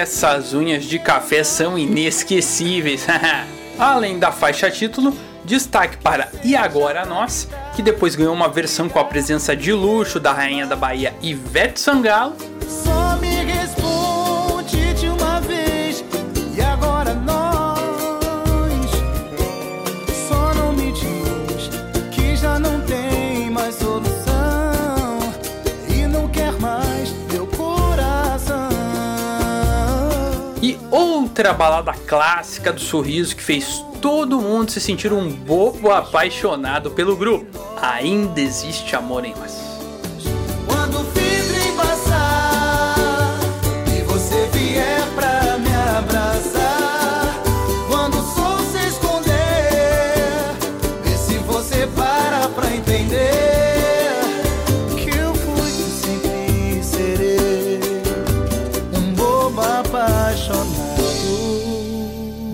Essas unhas de café são inesquecíveis. (laughs) Além da faixa título, destaque para E Agora Nós, que depois ganhou uma versão com a presença de luxo da rainha da Bahia Ivete Sangalo. Outra balada clássica do sorriso que fez todo mundo se sentir um bobo apaixonado pelo grupo. Ainda existe amor em nós.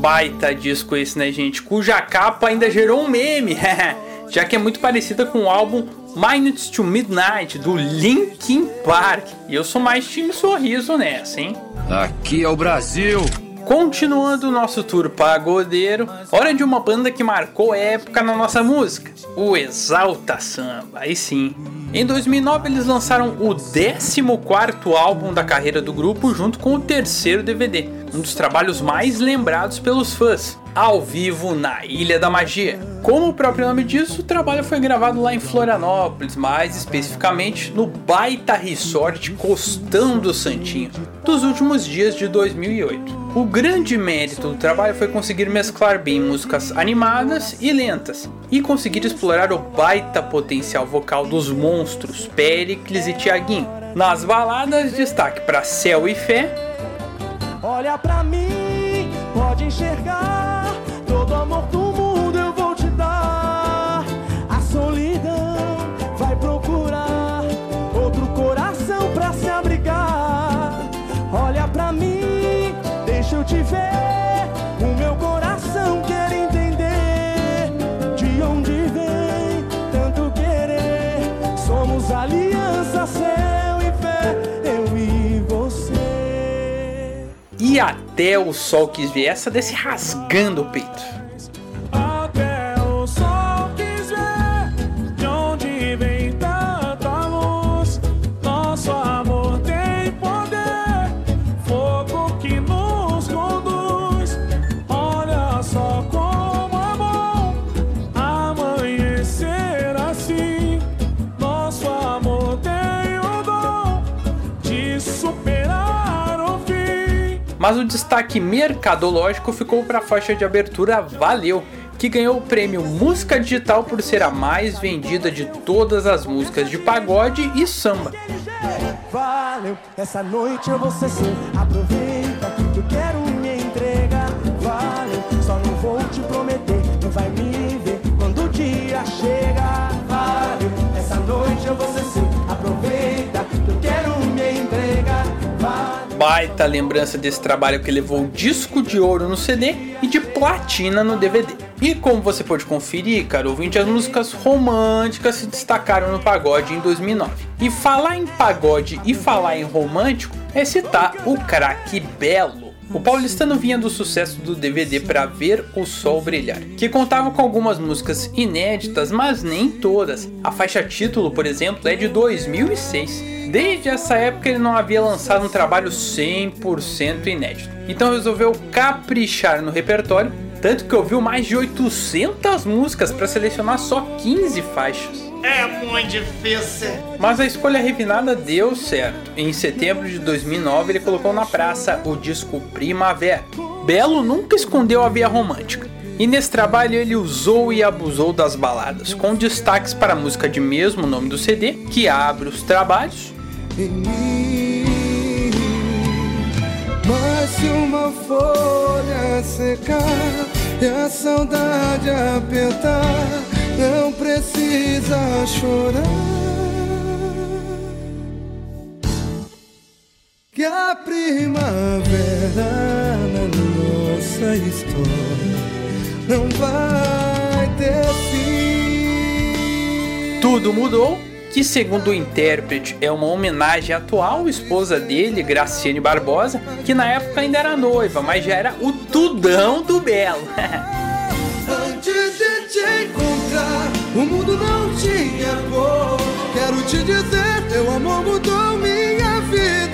Baita disco esse, né, gente? Cuja capa ainda gerou um meme, (laughs) já que é muito parecida com o álbum Minutes to Midnight do Linkin Park. E eu sou mais time sorriso nessa, hein? Aqui é o Brasil. Continuando o nosso tour pagodeiro, hora de uma banda que marcou época na nossa música, o Exalta Samba, aí sim. Em 2009 eles lançaram o 14º álbum da carreira do grupo junto com o terceiro DVD, um dos trabalhos mais lembrados pelos fãs, ao vivo na Ilha da Magia. Como o próprio nome diz, o trabalho foi gravado lá em Florianópolis, mais especificamente no Baita Resort Costão do Santinho, dos últimos dias de 2008. O grande mérito do trabalho foi conseguir mesclar bem músicas animadas e lentas, e conseguir explorar o baita potencial vocal dos monstros Pericles e Tiaguinho. Nas baladas, destaque para Céu e Fé, Olha pra mim, pode enxergar. Até o sol quis ver essa desse rasgando o peito. Mas o destaque mercadológico ficou para a faixa de abertura Valeu, que ganhou o prêmio Música Digital por ser a mais vendida de todas as músicas de pagode e samba. Valeu, baita lembrança desse trabalho que levou disco de ouro no CD e de platina no DVD. E como você pode conferir, cara ouvinte, as músicas românticas se destacaram no pagode em 2009. E falar em pagode e falar em romântico é citar o craque Belo. O paulistano vinha do sucesso do DVD Pra Ver o Sol Brilhar, que contava com algumas músicas inéditas, mas nem todas. A faixa título, por exemplo, é de 2006. Desde essa época ele não havia lançado um trabalho 100% inédito. Então resolveu caprichar no repertório, tanto que ouviu mais de 800 músicas para selecionar só 15 faixas. É muito difícil. Mas a escolha refinada deu certo. Em setembro de 2009, ele colocou na praça o disco Primavera. Belo nunca escondeu a via romântica. E nesse trabalho ele usou e abusou das baladas, com destaques para a música de mesmo nome do CD, que abre os trabalhos. Mas se uma folha secar e a saudade apertar, não precisa chorar. Que a primavera na nossa história não vai ter fim. Tudo mudou que segundo o intérprete é uma homenagem à atual esposa dele, Graciane Barbosa, que na época ainda era noiva, mas já era o tudão do Belo. (laughs) o mundo não tinha cor. Quero te dizer, teu amor mudou minha vida.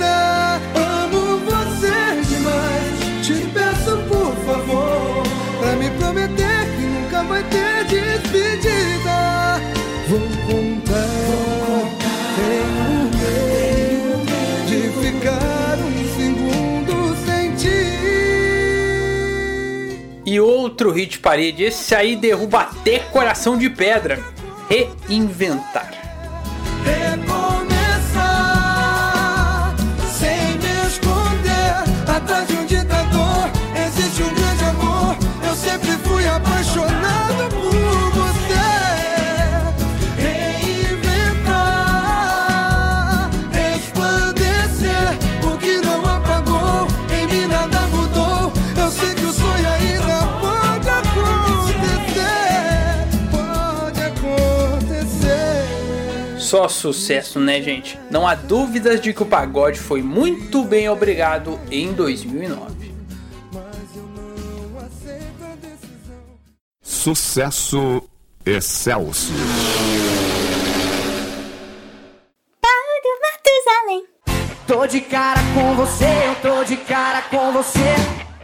E outro hit parede, esse aí derruba até coração de pedra. Reinventar. Recomeçar sem me esconder atrás de um ditador. Existe um grande amor. Eu sempre fui apaixonado Só sucesso, né, gente? Não há dúvidas de que o pagode foi muito bem obrigado em 2009. Sucesso excelso. Paulo Matusalém. Tô de cara com você, eu tô de cara com você.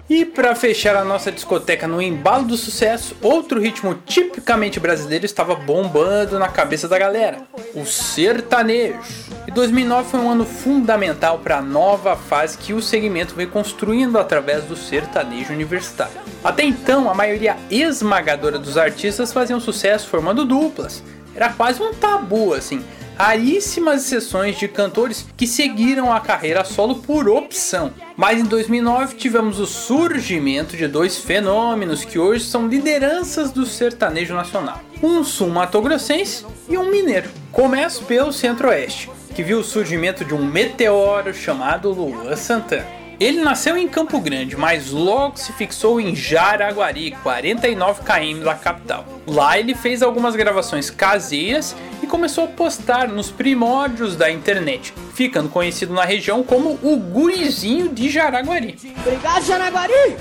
E para fechar a nossa discoteca no embalo do sucesso, outro ritmo tipicamente brasileiro estava bombando na cabeça da galera: o sertanejo. E 2009 foi um ano fundamental para a nova fase que o segmento veio construindo através do sertanejo universitário. Até então, a maioria esmagadora dos artistas faziam sucesso formando duplas. Era quase um tabu assim raríssimas exceções de cantores que seguiram a carreira solo por opção. Mas em 2009 tivemos o surgimento de dois fenômenos que hoje são lideranças do sertanejo nacional: um sul-mato-grossense e um mineiro. Começo pelo Centro-Oeste, que viu o surgimento de um meteoro chamado Luan Santana. Ele nasceu em Campo Grande, mas logo se fixou em Jaraguari, 49 km da capital. Lá ele fez algumas gravações caseiras e começou a postar nos primórdios da internet, ficando conhecido na região como o Gurizinho de Jaraguari. Obrigado, Jaraguari!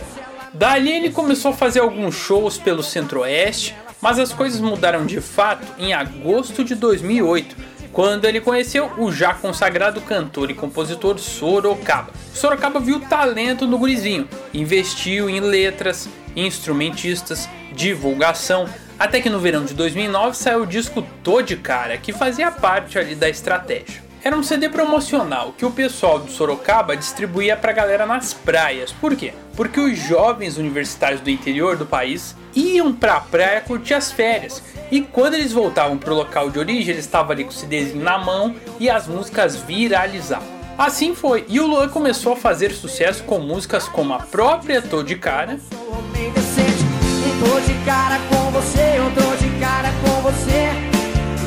Dali ele começou a fazer alguns shows pelo Centro-Oeste, mas as coisas mudaram de fato em agosto de 2008 quando ele conheceu o já consagrado cantor e compositor Sorocaba. Sorocaba viu talento no gurizinho, investiu em letras, instrumentistas, divulgação, até que no verão de 2009 saiu o disco Tô de Cara, que fazia parte ali da estratégia. Era um CD promocional que o pessoal do Sorocaba distribuía pra galera nas praias. Por quê? Porque os jovens universitários do interior do país iam pra praia curtir as férias. E quando eles voltavam pro local de origem, eles estavam ali com o CDzinho na mão e as músicas viralizavam. Assim foi, e o Luan começou a fazer sucesso com músicas como a própria Tô de Cara.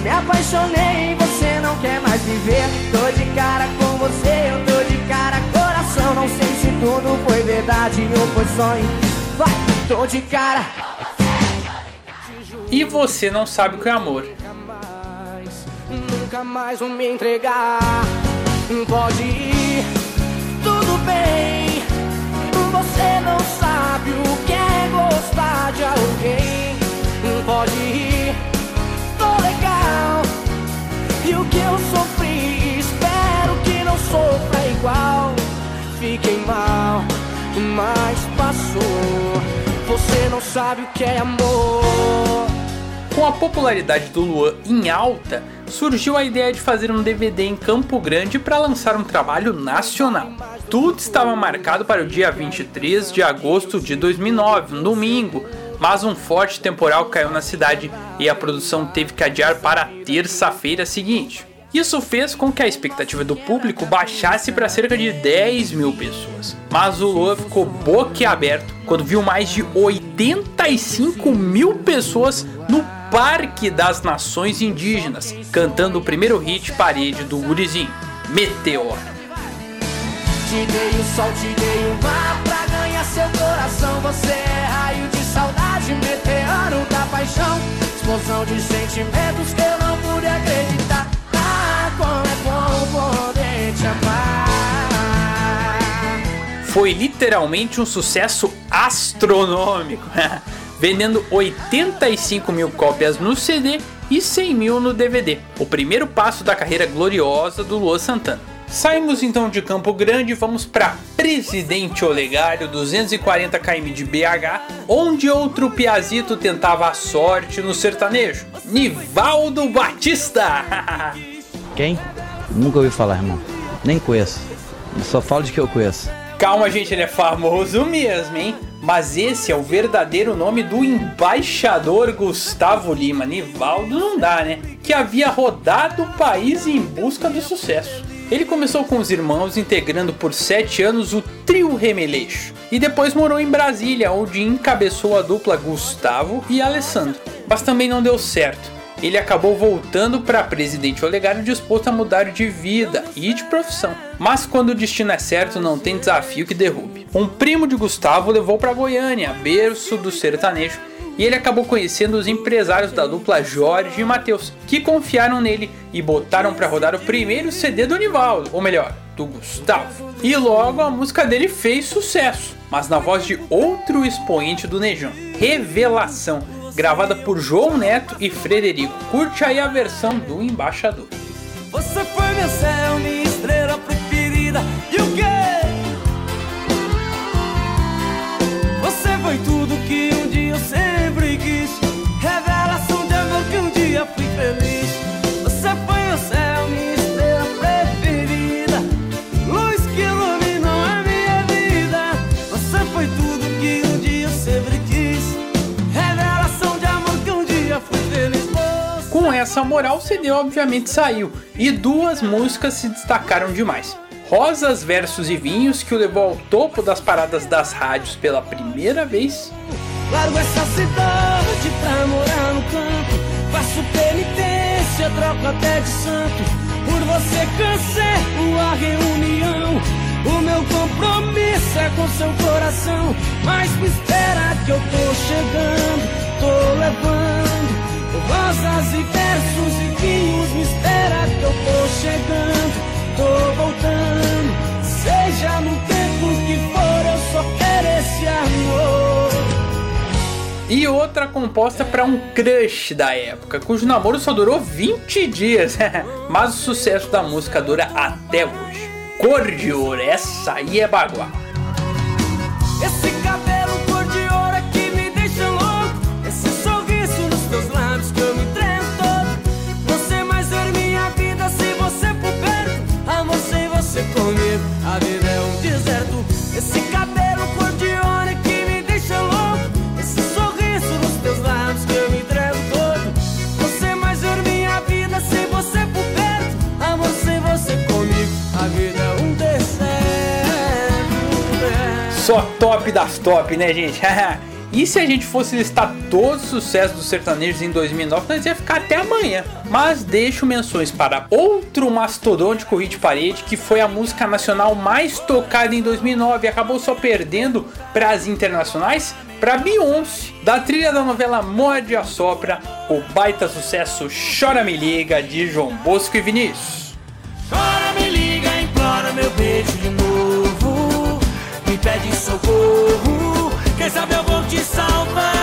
Me apaixonei você não quer mais viver. Tô de cara com você, eu tô de cara, coração Tudo foi verdade ou foi sonho? Vai, tô de cara. E você não sabe o que é amor. Nunca mais vou me entregar. Pode ir, tudo bem. Você não sabe o que é gostar de alguém. Pode ir, tô legal. E o que eu sofri, espero que não sofra igual. Fiquei mal, mas passou. Você não sabe o que é amor. Com a popularidade do Luan em alta, surgiu a ideia de fazer um DVD em Campo Grande para lançar um trabalho nacional. Tudo estava marcado para o dia 23 de agosto de 2009, um domingo, mas um forte temporal caiu na cidade e a produção teve que adiar para terça-feira seguinte. Isso fez com que a expectativa do público baixasse para cerca de 10 mil pessoas. Mas o Luan ficou boquiaberto quando viu mais de 85 mil pessoas no Parque das Nações Indígenas, cantando o primeiro hit parede do gurizinho, Meteoro. Te dei o sol, te dei o mar pra ganhar seu coração. Você é raio de saudade, meteoro da paixão. Explosão de sentimentos que eu não pude acreditar. Foi literalmente um sucesso astronômico, (laughs) vendendo 85 mil cópias no CD e 100 mil no DVD, o primeiro passo da carreira gloriosa do Luan Santana. Saímos então de Campo Grande e vamos para Presidente Olegário, 240 km de BH, onde outro piazito tentava a sorte no sertanejo, Nivaldo Batista. (laughs) Quem? Nunca ouvi falar, irmão. Nem conheço. Só falo de que eu conheço. Calma, gente, ele é famoso mesmo, hein? Mas esse é o verdadeiro nome do embaixador Gustavo Lima. Nivaldo não dá, né? Que havia rodado o país em busca do sucesso. Ele começou com os irmãos, integrando por sete anos o Trio Remeleixo, e depois morou em Brasília, onde encabeçou a dupla Gustavo e Alessandro. Mas também não deu certo. Ele acabou voltando para Presidente Olegário disposto a mudar de vida e de profissão. Mas quando o destino é certo, não tem desafio que derrube. Um primo de Gustavo levou para Goiânia, berço do sertanejo, e ele acabou conhecendo os empresários da dupla Jorge e Matheus, que confiaram nele e botaram para rodar o primeiro CD do Nivaldo, ou melhor, do Gustavo. E logo a música dele fez sucesso, mas na voz de outro expoente do Nejão, Revelação, gravada por João Neto e Frederico. Curte aí a versão do Embaixador. Você foi meu céu, minha estrela preferida? Essa moral, o CD obviamente saiu e duas músicas se destacaram demais. Rosas, Versos e Vinhos, que o levou ao topo das paradas das rádios pela primeira vez. Largo essa cidade pra morar no campo. Faço penitência, troco até de santo. Por você cancelo a reunião. O meu compromisso é com seu coração. Mas me espera que eu tô chegando, tô levando. Rosas e versos e vinhos, me espera que eu tô chegando tô voltando. Seja no tempo que for, eu só quero esse amor. E outra composta para um crush da época, cujo namoro só durou 20 dias, (laughs) mas o sucesso da música dura até hoje. Cor de ouro, essa aí é bagual. Esse cabelo Só top das top, né, gente? (laughs) E se a gente fosse listar todos os sucessos dos sertanejos em 2009, nós ia ficar até amanhã. Mas deixo menções para outro mastodôntico hit parede, que foi a música nacional mais tocada em 2009 e acabou só perdendo para as internacionais, para Beyoncé, da trilha da novela Morde a Sopra, o baita sucesso Chora Me Liga de João Bosco e Vinícius. Chora, me liga, implora meu beijo de pede socorro, quem sabe eu vou te salvar.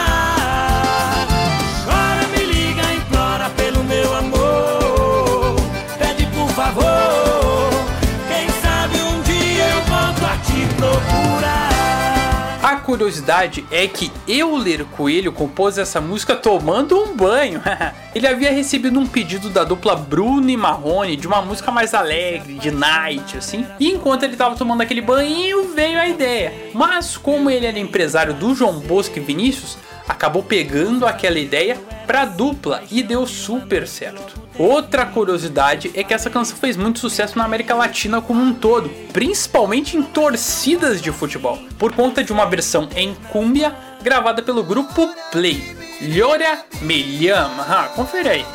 Curiosidade é que Euler Coelho compôs essa música tomando um banho. (laughs) Ele havia recebido um pedido da dupla Bruno e Marrone de uma música mais alegre, de night, assim. E enquanto ele estava tomando aquele banho, veio a ideia. Mas como ele era empresário do João Bosco e Vinícius, acabou pegando aquela ideia pra dupla e deu super certo. Outra curiosidade é que essa canção fez muito sucesso na América Latina como um todo, principalmente em torcidas de futebol, por conta de uma versão em cumbia gravada pelo grupo Play. Llora me llama, ah, confere aí.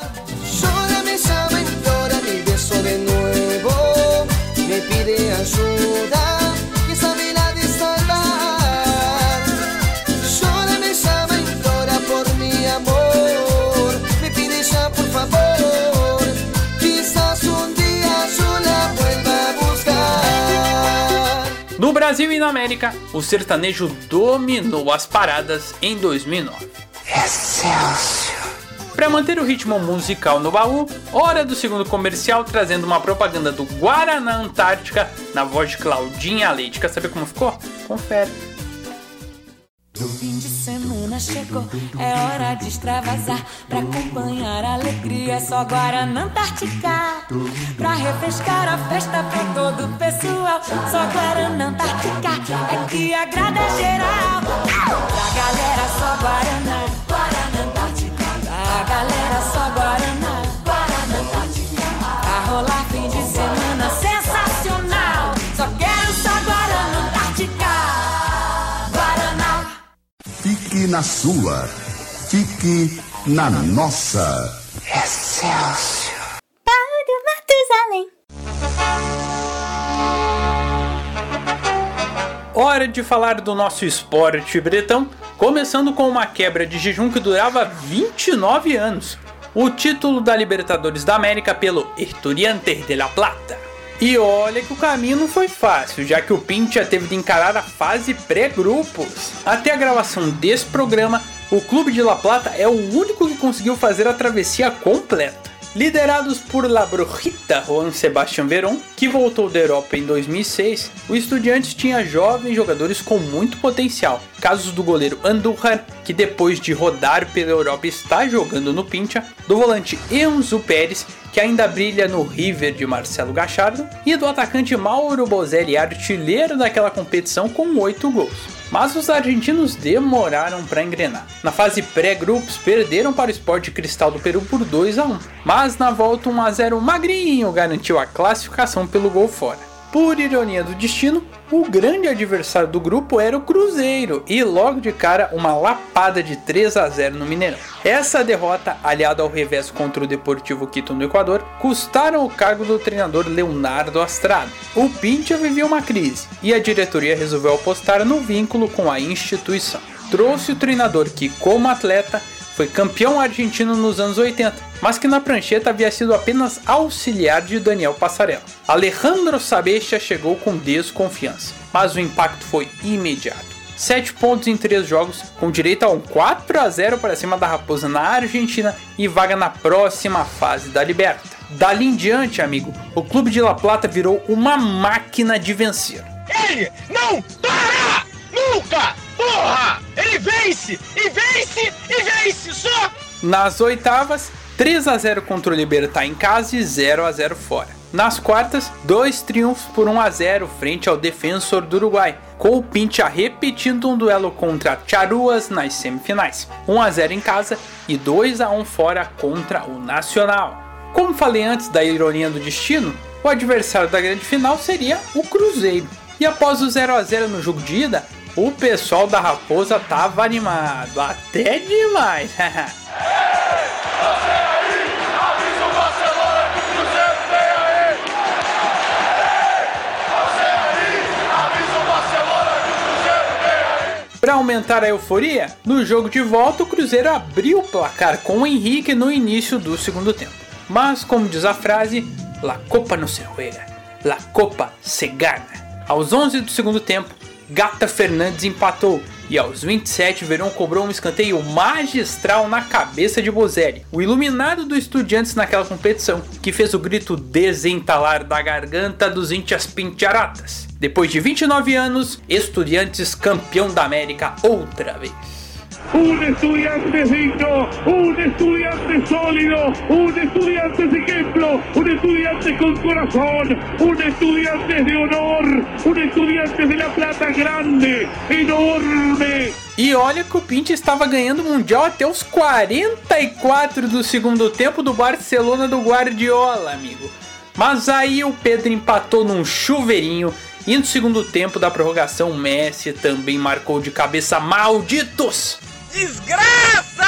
Llora, me implora mi beso de. Me pide Brasil e na América, o sertanejo dominou as paradas em 2009. Para manter o ritmo musical no baú, hora do segundo comercial trazendo uma propaganda do Guaraná Antártica na voz de Claudinha Leite. Quer saber como ficou? Confere. O chegou, é hora de extravasar. Pra acompanhar a alegria, só Guaraná Antártica. Pra refrescar a festa pra todo o pessoal, só Guaraná Antártica. É que agrada geral. Pra galera, só Guaraná. Guaraná Fique na sua. Fique na nossa. Paulo Matusalém. Hora de falar do nosso esporte bretão, começando com uma quebra de jejum que durava 29 anos. O título da Libertadores da América pelo Estudiantes de La Plata. E olha que o caminho não foi fácil, já que o Pincha teve de encarar a fase pré-grupos. Até a gravação desse programa, o clube de La Plata é o único que conseguiu fazer a travessia completa. Liderados por La Brujita Juan Sebastián Verón, que voltou da Europa em 2006, o Estudiantes tinha jovens jogadores com muito potencial. Casos do goleiro Andújar, que depois de rodar pela Europa está jogando no Pincha, do volante Enzo Pérez, que ainda brilha no River de Marcelo Gachardo, e do atacante Mauro Bozelli, artilheiro daquela competição com 8 gols. Mas os argentinos demoraram para engrenar. Na fase pré-grupos, perderam para o Sport Cristal do Peru por 2 a 1 mas na volta 1 a 0 magrinho garantiu a classificação pelo gol fora. Por ironia do destino, o grande adversário do grupo era o Cruzeiro e logo de cara uma lapada de 3 a 0 no Mineirão. Essa derrota, aliada ao revés contra o Deportivo Quito no Equador, custaram o cargo do treinador Leonardo Astrado. O Pincha vivia uma crise e a diretoria resolveu apostar no vínculo com a instituição. Trouxe o treinador que, como atleta, foi campeão argentino nos anos 80, mas que na prancheta havia sido apenas auxiliar de Daniel Passarella. Alejandro Sabecha chegou com desconfiança, mas o impacto foi imediato. 7 pontos em 3 jogos, com direito a um 4 a 0 para cima da Raposa na Argentina e vaga na próxima fase da Liberta. Dali em diante, amigo, o clube de La Plata virou uma máquina de vencer. Ele não para! Nunca! Porra! Ele vence! E vence! E vence! Só! Nas oitavas, 3 a 0 contra o Libertar em casa e 0 a 0 fora. Nas quartas, dois triunfos por 1 a 0 frente ao Defensor do Uruguai, com o Pincha repetindo um duelo contra Charuas nas semifinais. 1 a 0 em casa e 2 a 1 fora contra o Nacional. Como falei antes da ironia do destino, o adversário da grande final seria o Cruzeiro. E após o 0 a 0 no jogo de ida, o pessoal da Raposa tava animado, até demais. (laughs) Para aumentar a euforia, no jogo de volta o Cruzeiro abriu o placar com o Henrique no início do segundo tempo. Mas, como diz a frase, La Copa no se juega, La Copa se gana. Aos 11 do segundo tempo, Gata Fernandes empatou e aos 27 Verão cobrou um escanteio magistral na cabeça de Bozelli, o iluminado do Estudiantes naquela competição, que fez o grito desentalar da garganta dos Índias Pincharatas. Depois de 29 anos, Estudiantes campeão da América outra vez. Un estudiante digno, un estudiante sólido, un estudiante de ejemplo, un estudiante con corazón, un estudiante de honor, un estudiante de la plata grande, enorme. E olha que o Pinto estava ganhando o Mundial até os 44 do segundo tempo do Barcelona do Guardiola, amigo. Mas aí o Pedro empatou num chuveirinho e no segundo tempo da prorrogação Messi também marcou de cabeça malditos. Desgraça!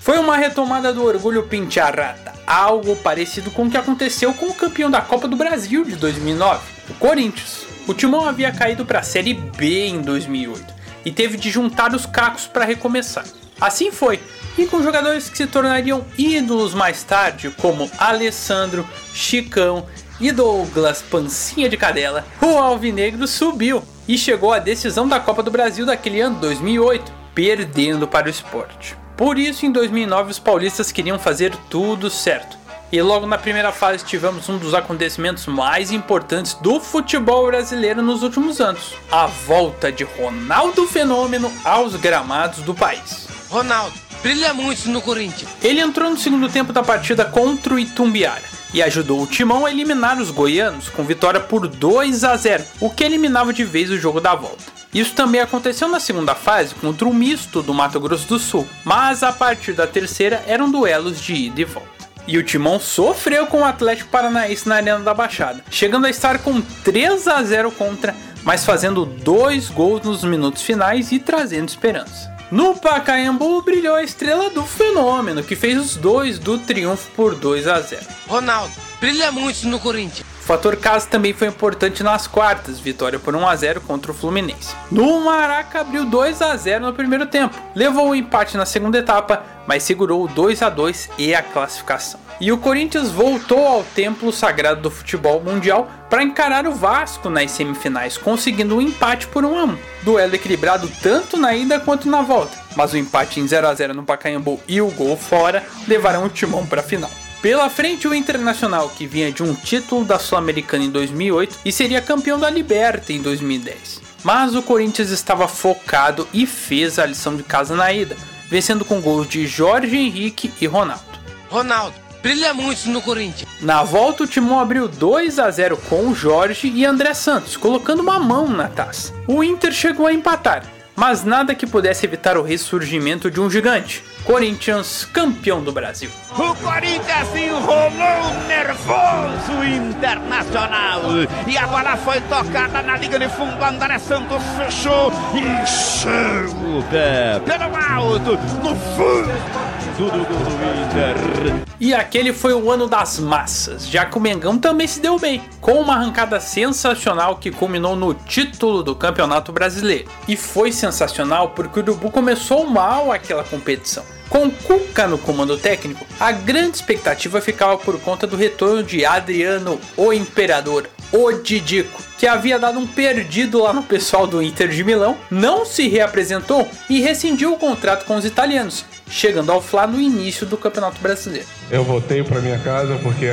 Foi uma retomada do orgulho Pincharrata, algo parecido com o que aconteceu com o campeão da Copa do Brasil de 2009, o Corinthians. O Timão havia caído para a Série B em 2008 e teve de juntar os cacos para recomeçar. Assim foi, e com jogadores que se tornariam ídolos mais tarde, como Alessandro, Chicão e Douglas Pancinha de Cadela, o Alvinegro subiu e chegou à decisão da Copa do Brasil daquele ano 2008, perdendo para o esporte. Por isso, em 2009, os paulistas queriam fazer tudo certo. E logo na primeira fase tivemos um dos acontecimentos mais importantes do futebol brasileiro nos últimos anos: a volta de Ronaldo Fenômeno aos gramados do país. Ronaldo, brilha muito no Corinthians. Ele entrou no segundo tempo da partida contra o Itumbiara e ajudou o Timão a eliminar os goianos com vitória por 2 a 0, o que eliminava de vez o jogo da volta. Isso também aconteceu na segunda fase contra o misto do Mato Grosso do Sul, mas a partir da terceira eram duelos de ida e volta. E o Timão sofreu com o Atlético Paranaense na Arena da Baixada, chegando a estar com 3 a 0 contra, mas fazendo dois gols nos minutos finais e trazendo esperança. No Pacaembu brilhou a estrela do fenômeno, que fez os dois do triunfo por 2 a 0. Ronaldo, brilha muito no Corinthians. Fator casa também foi importante nas quartas, vitória por 1 a 0 contra o Fluminense. No Maraca abriu 2 a 0 no primeiro tempo, levou o empate na segunda etapa, mas segurou o 2 a 2 e a classificação. E o Corinthians voltou ao templo sagrado do futebol mundial para encarar o Vasco nas semifinais, conseguindo um empate por 1 a 1. Duelo equilibrado tanto na ida quanto na volta, mas o empate em 0 a 0 no Pacaembu e o gol fora levaram o timão para a final. Pela frente, o Internacional, que vinha de um título da Sul-Americana em 2008 e seria campeão da Liberta em 2010. Mas o Corinthians estava focado e fez a lição de casa na ida, vencendo com gols de Jorge Henrique e Ronaldo. Ronaldo, brilha muito no Corinthians. Na volta, o Timão abriu 2 a 0 com o Jorge e André Santos, colocando uma mão na taça. O Inter chegou a empatar, mas nada que pudesse evitar o ressurgimento de um gigante. Corinthians, campeão do Brasil. O Corinthians enrolou nervoso internacional. E a bola foi tocada na liga de fundo. André Santos fechou e pé pelo alto, no fundo do, do, do Inter. E aquele foi o ano das massas, já que o Mengão também se deu bem, com uma arrancada sensacional que culminou no título do Campeonato Brasileiro. E foi sensacional porque o Urubu começou mal aquela competição. Com Cuca no comando técnico, a grande expectativa ficava por conta do retorno de Adriano, o Imperador, o Didico, que havia dado um perdido lá no pessoal do Inter de Milão, não se reapresentou e rescindiu o contrato com os italianos, chegando ao Fla no início do Campeonato Brasileiro. Eu voltei para minha casa porque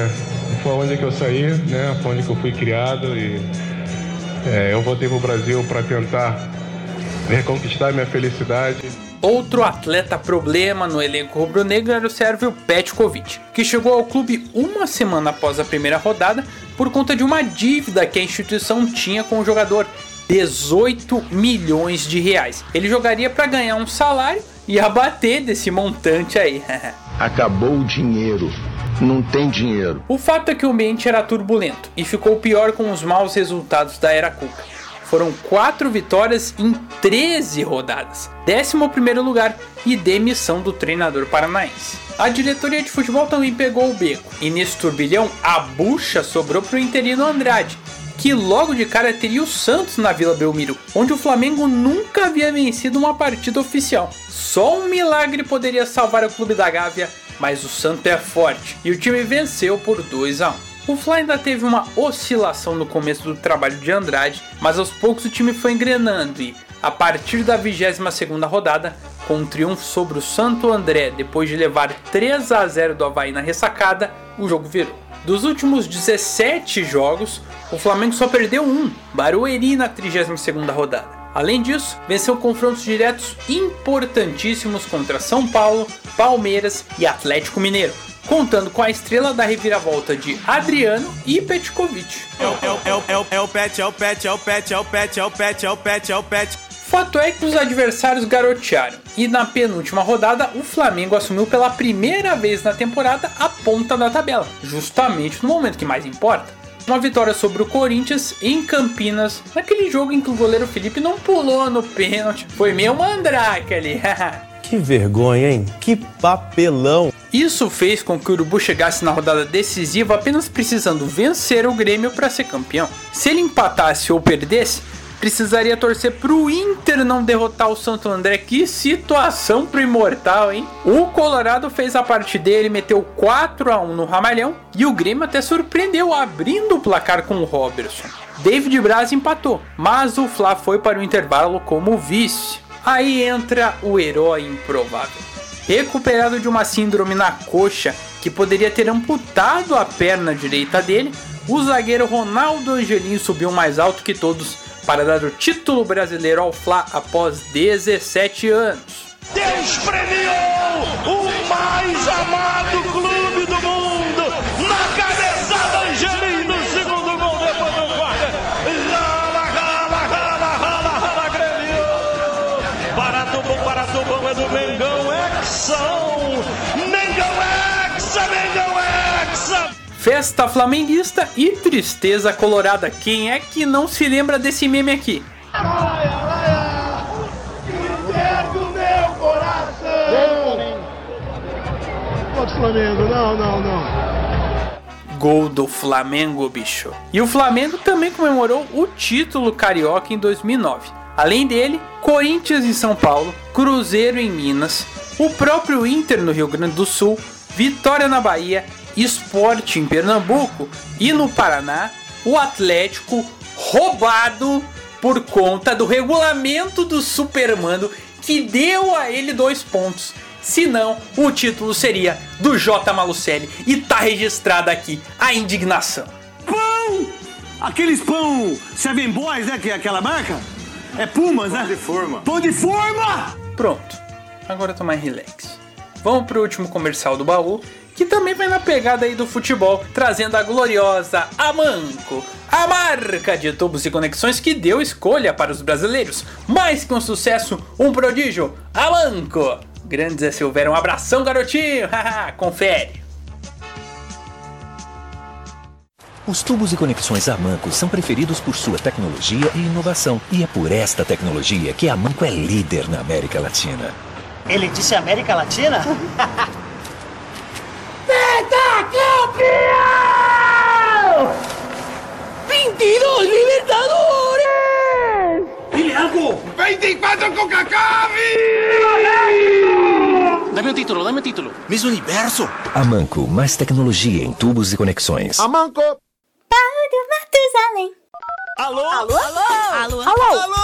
foi onde que eu saí, né? Foi onde que eu fui criado e é, eu voltei para o Brasil para tentar reconquistar minha felicidade. Outro atleta problema no elenco rubro-negro era o sérvio Petkovic, que chegou ao clube uma semana após a primeira rodada por conta de uma dívida que a instituição tinha com o jogador, 18 milhões de reais. Ele jogaria para ganhar um salário e abater desse montante aí. (laughs) Acabou o dinheiro. Não tem dinheiro. O fato é que o ambiente era turbulento e ficou pior com os maus resultados da era Cuca. Foram 4 vitórias em 13 rodadas, 11 lugar e demissão do treinador paranaense. A diretoria de futebol também pegou o beco, e nesse turbilhão a bucha sobrou para o interino Andrade, que logo de cara teria o Santos na Vila Belmiro, onde o Flamengo nunca havia vencido uma partida oficial. Só um milagre poderia salvar o clube da Gávea, mas o Santos é forte e o time venceu por 2 a 1. O Fly ainda teve uma oscilação no começo do trabalho de Andrade, mas aos poucos o time foi engrenando e, a partir da 22ª rodada, com um triunfo sobre o Santo André depois de levar 3 a 0 do Havaí na ressacada, o jogo virou. Dos últimos 17 jogos, o Flamengo só perdeu um, Barueri na 32ª rodada. Além disso, venceu confrontos diretos importantíssimos contra São Paulo, Palmeiras e Atlético Mineiro, contando com a estrela da reviravolta de Adriano e Petkovic. É o, é o, é o, é o, é o Pet, é o Pet, é o Pet, é o Pet, é o Pet, é o Pet, é o Pet. Fato é que os adversários garotearam, e na penúltima rodada o Flamengo assumiu pela primeira vez na temporada a ponta da tabela, justamente no momento que mais importa. Uma vitória sobre o Corinthians em Campinas, naquele jogo em que o goleiro Felipe não pulou no pênalti, foi meio mandrake ali. (laughs) que vergonha, hein? Que papelão! Isso fez com que o Urubu chegasse na rodada decisiva apenas precisando vencer o Grêmio para ser campeão. Se ele empatasse ou perdesse, precisaria torcer pro Inter não derrotar o Santo André. Que situação pro Imortal, hein? O Colorado fez a parte dele, meteu 4 a 1 no Ramalhão e o Grêmio até surpreendeu abrindo o placar com o Robertson. David Braz empatou, mas o Fla foi para o intervalo como vice. Aí entra o herói improvável. Recuperado de uma síndrome na coxa que poderia ter amputado a perna direita dele, o zagueiro Ronaldo Angelim subiu mais alto que todos para dar o título brasileiro ao Fla após 17 anos. Deus premiou o mais amado clube do mundo na cabeçada Exão. Mengão, Hexa, Mengão, Hexa. Festa flamenguista e tristeza colorada. Quem é que não se lembra desse meme aqui? coração. Flamengo, não, não, não. Gol do Flamengo, bicho. E o Flamengo também comemorou o título carioca em 2009. Além dele, Corinthians em São Paulo, Cruzeiro em Minas, o próprio Inter no Rio Grande do Sul, Vitória na Bahia Esporte em Pernambuco e no Paraná, o Atlético roubado por conta do regulamento do Supermando que deu a ele dois pontos. Senão, o título seria do J. Malucelli e tá registrada aqui a indignação. Pão! Aqueles pão Seven Boys, né? Que é aquela marca? É Pumas, né? Pão de forma. Pão de forma! Pronto, agora eu tô mais relax. Vamos pro último comercial do baú que também vai na pegada aí do futebol, trazendo a gloriosa Amanco, a marca de tubos e conexões que deu escolha para os brasileiros. Mais que um sucesso, um prodígio, Amanco. Grande Zé Silveira, um abração garotinho, (laughs) confere. Os tubos e conexões Amanco são preferidos por sua tecnologia e inovação. E é por esta tecnologia que a Amanco é líder na América Latina. Ele disse América Latina? (laughs) ¡Pentacampeón! ¡22 Libertadores! ¡Dile algo! ¡24 Coca-Cola! Dame um título, dame um título. Miss Universo. Amanco, mais tecnologia em tubos e conexões. Amanco. Paulo Matusalém. Alô? Alô? Alô? Alô? Alô? Alô?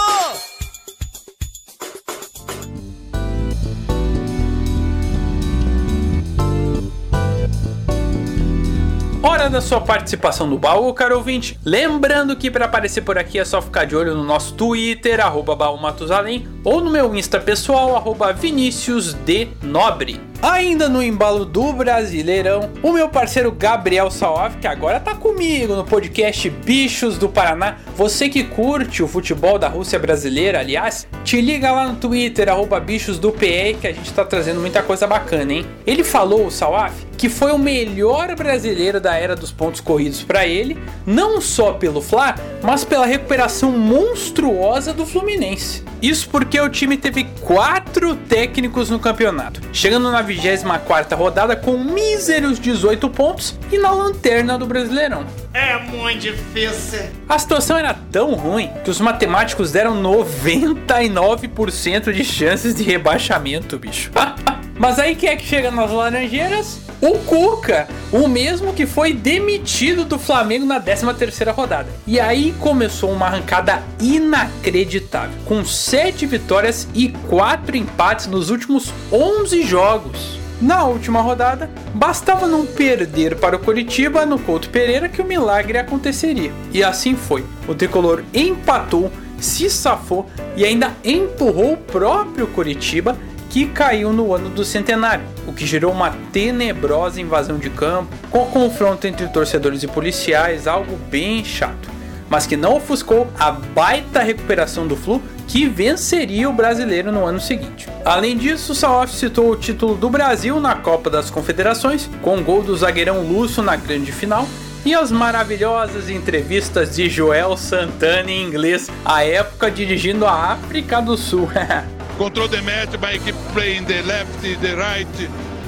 Hora da sua participação no baú, caro ouvinte. Lembrando que para aparecer por aqui é só ficar de olho no nosso Twitter, arroba baú Matusalém, ou no meu Insta pessoal, arroba Vinicius de Nobre. Ainda no embalo do Brasileirão, o meu parceiro Gabriel Salov, que agora tá comigo no podcast Bichos do Paraná. Você que curte o futebol da Rússia brasileira, aliás, te liga lá no Twitter, arroba bichos do PE, que a gente tá trazendo muita coisa bacana, hein? Ele falou, o Salaf, que foi o melhor brasileiro da era dos pontos corridos para ele, não só pelo Fla, mas pela recuperação monstruosa do Fluminense. Isso porque o time teve quatro técnicos no campeonato, chegando na 24 rodada com míseros 18 pontos e na lanterna do Brasileirão. É muito difícil. A situação era tão ruim que os matemáticos deram 99% de chances de rebaixamento, bicho. (laughs) Mas aí quem é que chega nas Laranjeiras? O Cuca, o mesmo que foi demitido do Flamengo na 13ª rodada. E aí começou uma arrancada inacreditável, com 7 vitórias e 4 empates nos últimos 11 jogos. Na última rodada, bastava não perder para o Coritiba no Couto Pereira que o milagre aconteceria. E assim foi. O tricolor empatou, se safou e ainda empurrou o próprio Coritiba que caiu no ano do centenário, o que gerou uma tenebrosa invasão de campo, com confronto entre torcedores e policiais, algo bem chato, mas que não ofuscou a baita recuperação do Flu que venceria o brasileiro no ano seguinte. Além disso, Salaf citou o título do Brasil na Copa das Confederações, com gol do zagueirão Lúcio na grande final, e as maravilhosas entrevistas de Joel Santana em inglês, à época dirigindo a África do Sul. (laughs) Control the match by keep playing the left, the right,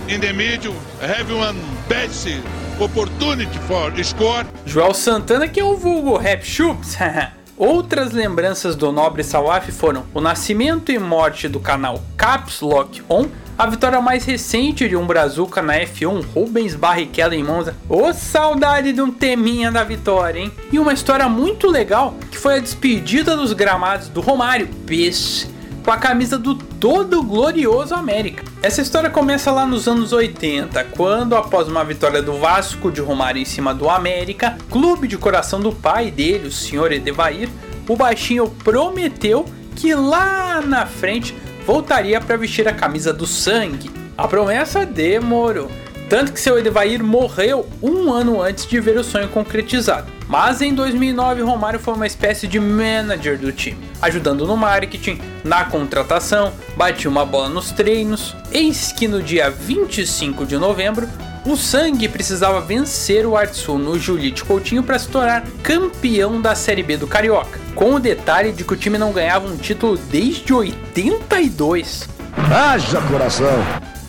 in the middle. Have one best opportunity for score. Joel Santana que é o vulgo Rap Chups. (laughs) Outras lembranças do nobre Sawaf foram o nascimento e morte do canal Caps Lock On, a vitória mais recente de um Brazuca na F1, Rubens Barrichello em Monza. Ô saudade de um teminha da vitória, hein? E uma história muito legal que foi a despedida dos gramados do Romário. Peixe com a camisa do todo glorioso América. Essa história começa lá nos anos 80, quando, após uma vitória do Vasco de Romário em cima do América, clube de coração do pai dele, o senhor Edevair, o baixinho prometeu que lá na frente voltaria para vestir a camisa do sangue. A promessa demorou. Tanto que seu Edevair morreu um ano antes de ver o sonho concretizado. Mas em 2009, Romário foi uma espécie de manager do time, ajudando no marketing, na contratação, batia uma bola nos treinos. Eis que no dia 25 de novembro, o Sangue precisava vencer o Artsul no Julite Coutinho para se tornar campeão da Série B do Carioca, com o detalhe de que o time não ganhava um título desde 82. Haja coração!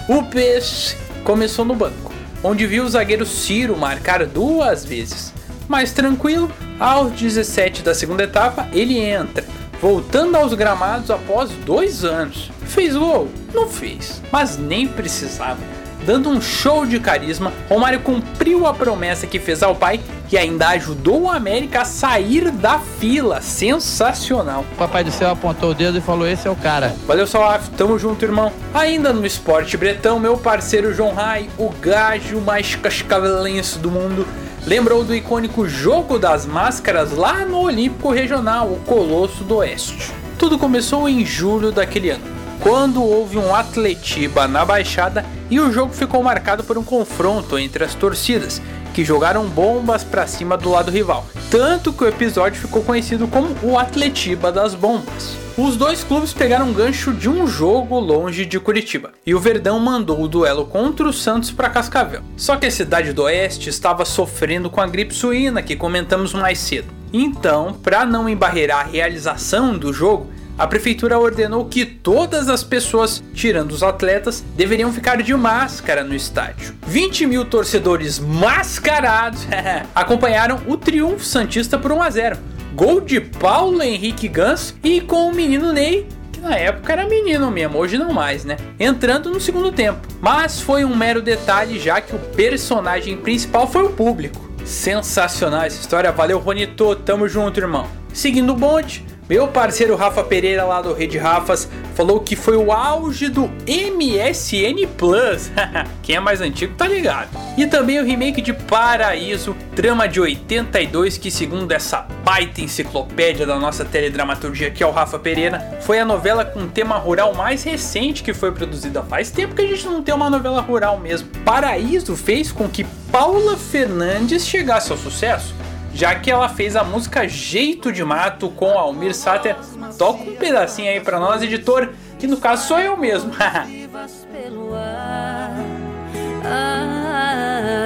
O Peixe começou no banco, onde viu o zagueiro Ciro marcar duas vezes. Mais tranquilo, aos 17 da segunda etapa, ele entra, voltando aos gramados após dois anos. Fez gol? Não fez, mas nem precisava. Dando um show de carisma, Romário cumpriu a promessa que fez ao pai e ainda ajudou o América a sair da fila. Sensacional. O papai do céu apontou o dedo e falou: Esse é o cara. Valeu, Salaf. Tamo junto, irmão. Ainda no esporte bretão, meu parceiro João Rai, o gajo mais cascavelense do mundo, lembrou do icônico Jogo das Máscaras lá no Olímpico Regional, o Colosso do Oeste. Tudo começou em julho daquele ano, quando houve um Atletiba na Baixada e o jogo ficou marcado por um confronto entre as torcidas, que jogaram bombas para cima do lado rival. Tanto que o episódio ficou conhecido como o Atletiba das Bombas. Os dois clubes pegaram um gancho de um jogo longe de Curitiba, e o Verdão mandou o duelo contra o Santos para Cascavel. Só que a cidade do Oeste estava sofrendo com a gripe suína que comentamos mais cedo. Então, para não embarrear a realização do jogo, a prefeitura ordenou que todas as pessoas, tirando os atletas, deveriam ficar de máscara no estádio. 20 mil torcedores mascarados (laughs) acompanharam o triunfo Santista por 1 a 0. Gol de Paulo Henrique Gans e com o menino Ney que na época era menino mesmo, hoje não mais, né? Entrando no segundo tempo. Mas foi um mero detalhe, já que o personagem principal foi o público. Sensacional essa história, valeu Ronito, tamo junto, irmão. Seguindo o bonde, Meu parceiro Rafa Pereira lá do Rede Rafas falou que foi o auge do MSN Plus. (laughs) Quem é mais antigo tá ligado. E também o remake de Paraíso, trama de 82, que segundo essa baita enciclopédia da nossa teledramaturgia que é o Rafa Pereira, foi a novela com tema rural mais recente que foi produzida. Faz tempo que a gente não tem uma novela rural mesmo. Paraíso fez com que Paula Fernandes chegasse ao sucesso já que ela fez a música Jeito de Mato com Almir Sater. Toca um pedacinho aí pra nós, editor, que no caso sou eu mesmo. (laughs)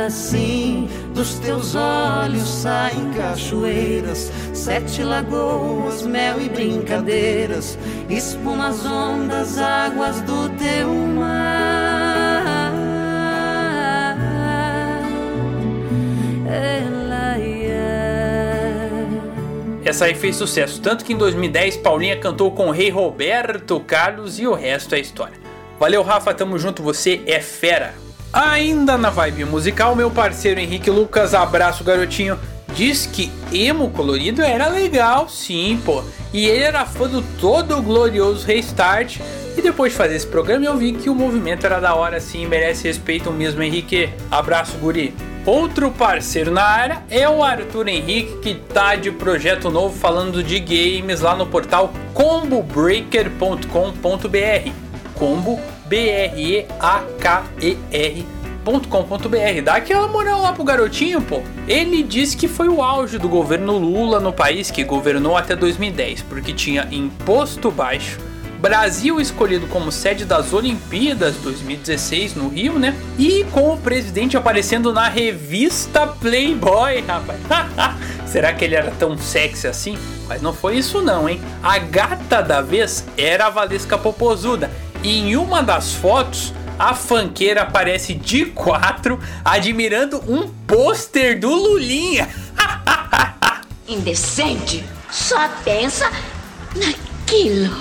assim, dos teus olhos saem cachoeiras, sete lagoas, mel e brincadeiras, espuma as ondas, águas do teu mar. Essa aí fez sucesso, tanto que em 2010 Paulinha cantou com o rei Roberto Carlos e o resto é história. Valeu Rafa, tamo junto, você é fera. Ainda na vibe musical, meu parceiro Henrique Lucas, abraço garotinho, diz que emo colorido era legal, sim, pô. E ele era fã do todo glorioso Restart. E depois de fazer esse programa eu vi que o movimento era da hora sim, merece respeito mesmo, Henrique. Abraço, guri. Outro parceiro na área é o Arthur Henrique, que tá de projeto novo falando de games lá no portal combobreaker.com.br. Combo B R E A K E R.com.br. Dá aquela moral lá pro garotinho, pô. Ele disse que foi o auge do governo Lula no país que governou até 2010, porque tinha imposto baixo, Brasil escolhido como sede das Olimpíadas 2016 no Rio, né? E com o presidente aparecendo na revista Playboy, rapaz. (laughs) Será que ele era tão sexy assim? Mas não foi isso não, hein? A gata da vez era a Valesca Popozuda. E em uma das fotos, a fanqueira aparece de quatro, admirando um pôster do Lulinha. (laughs) Indecente! Só pensa naquilo.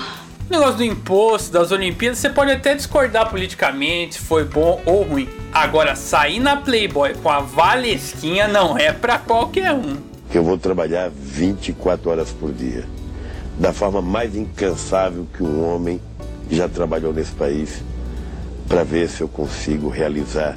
O negócio do imposto, das Olimpíadas, você pode até discordar politicamente se foi bom ou ruim. Agora, sair na Playboy com a Valesquinha não é pra qualquer um. Eu vou trabalhar 24 horas por dia, da forma mais incansável que um homem já trabalhou nesse país, para ver se eu consigo realizar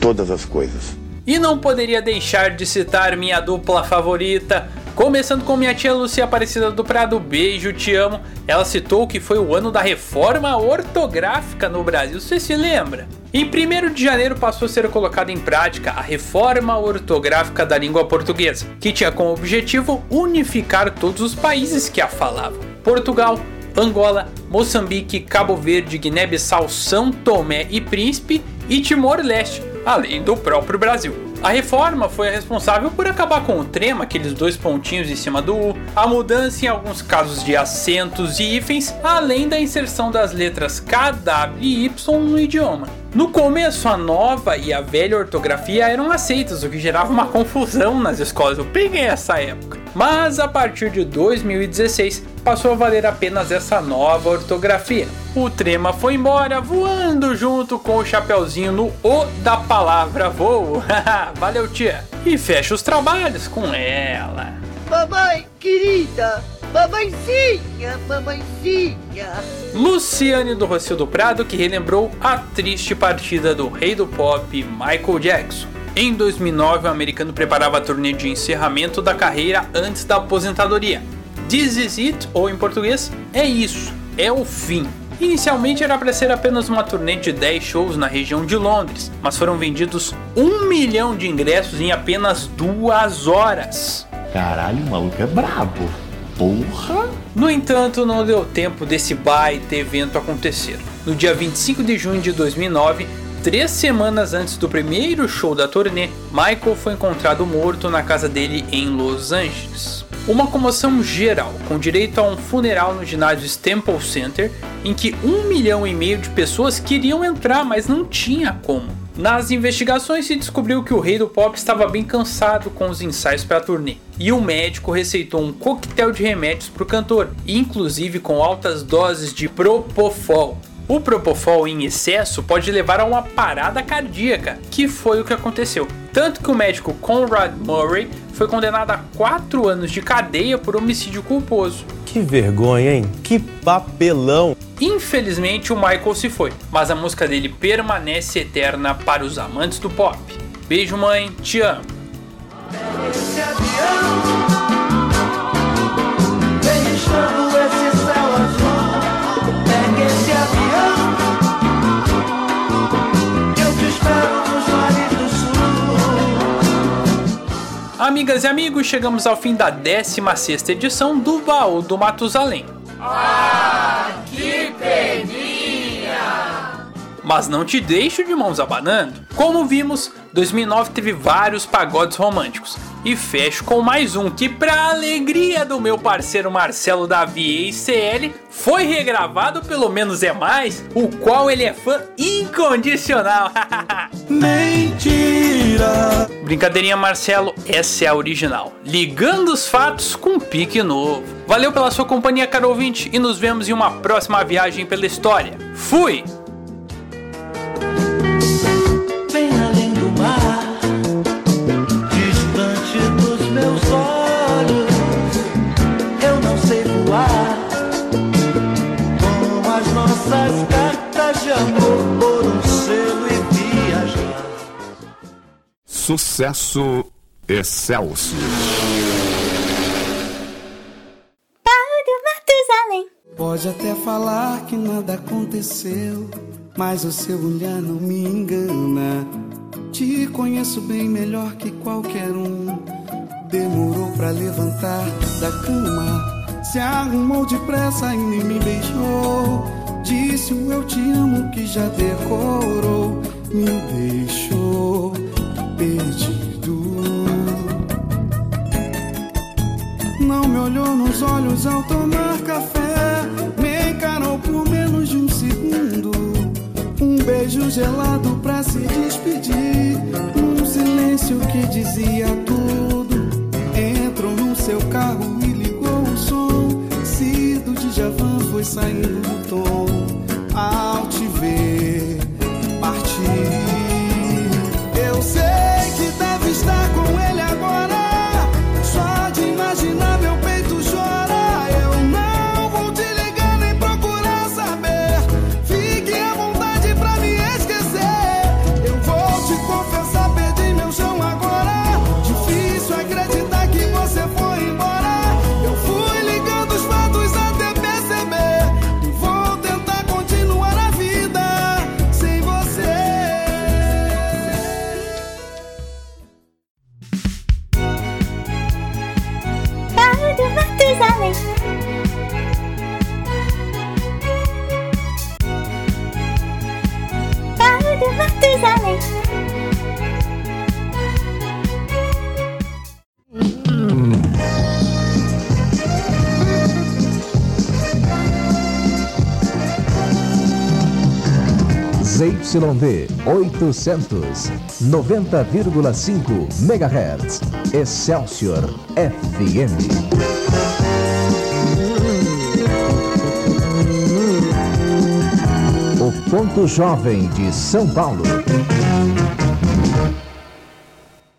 todas as coisas. E não poderia deixar de citar minha dupla favorita, Começando com minha tia Lucia Aparecida do Prado, beijo, te amo. Ela citou que foi o ano da reforma ortográfica no Brasil, você se lembra? Em 1 de janeiro passou a ser colocada em prática a reforma ortográfica da língua portuguesa, que tinha como objetivo unificar todos os países que a falavam. Portugal, Angola, Moçambique, Cabo Verde, Guiné-Bissau, São Tomé e Príncipe e Timor-Leste, além do próprio Brasil. A reforma foi a responsável por acabar com o trema, aqueles dois pontinhos em cima do U, a mudança em alguns casos de acentos e hífens, além da inserção das letras K, W e Y no idioma. No começo, a nova e a velha ortografia eram aceitas, o que gerava uma confusão nas escolas. Eu peguei essa época. Mas a partir de 2016, passou a valer apenas essa nova ortografia. O trema foi embora voando junto com o chapeuzinho no O da palavra voo. (laughs) Valeu, tia. E fecha os trabalhos com ela. Mamãe querida, mamãezinha, mamãezinha. Luciane do Rocio do Prado que relembrou a triste partida do rei do pop Michael Jackson. Em 2009, o americano preparava a turnê de encerramento da carreira antes da aposentadoria. This is it, ou em português, é isso, é o fim. Inicialmente era para ser apenas uma turnê de 10 shows na região de Londres, mas foram vendidos um milhão de ingressos em apenas duas horas. Caralho, o maluco é brabo. Porra! No entanto, não deu tempo desse baita evento acontecer. No dia 25 de junho de 2009, três semanas antes do primeiro show da turnê, Michael foi encontrado morto na casa dele em Los Angeles. Uma comoção geral, com direito a um funeral no ginásio Staples Center, em que um milhão e meio de pessoas queriam entrar, mas não tinha como. Nas investigações se descobriu que o rei do pop estava bem cansado com os ensaios para a turnê, e o médico receitou um coquetel de remédios para o cantor, inclusive com altas doses de propofol. O propofol em excesso pode levar a uma parada cardíaca, que foi o que aconteceu. Tanto que o médico Conrad Murray foi condenado a 4 anos de cadeia por homicídio culposo, que vergonha, hein? Que papelão! Infelizmente o Michael se foi, mas a música dele permanece eterna para os amantes do pop. Beijo, mãe, te amo. Amigas e amigos, chegamos ao fim da 16ª edição do Baú do Matusalém. Ah, Mas não te deixo de mãos abanando. Como vimos, 2009 teve vários pagodes românticos. E fecho com mais um que, pra alegria do meu parceiro Marcelo Davi e CL, foi regravado pelo Menos é Mais, o qual ele é fã incondicional. (laughs) Mentira! Brincadeirinha Marcelo, essa é a original. Ligando os fatos com pique novo. Valeu pela sua companhia, caro ouvinte, e nos vemos em uma próxima viagem pela história. Fui! Nossas cartas de amor por um selo e viajar. Sucesso excelso. Paulo Matusalém. Pode até falar que nada aconteceu, mas o seu olhar não me engana. Te conheço bem melhor que qualquer um. Demorou pra levantar da cama, se arrumou depressa e nem me beijou. Disse o eu te amo que já decorou, me deixou perdido. Não me olhou nos olhos ao tomar café. Me encarou por menos de um segundo. Um beijo gelado pra se despedir. Um silêncio que dizia tudo. Entrou no seu carro e ligou o som. Se do Djavan foi saindo do tom. Ao te ver partir. Eu sei que deve estar com ZYD 800, 90,5 MHz. Excelsior FM. O ponto jovem de São Paulo.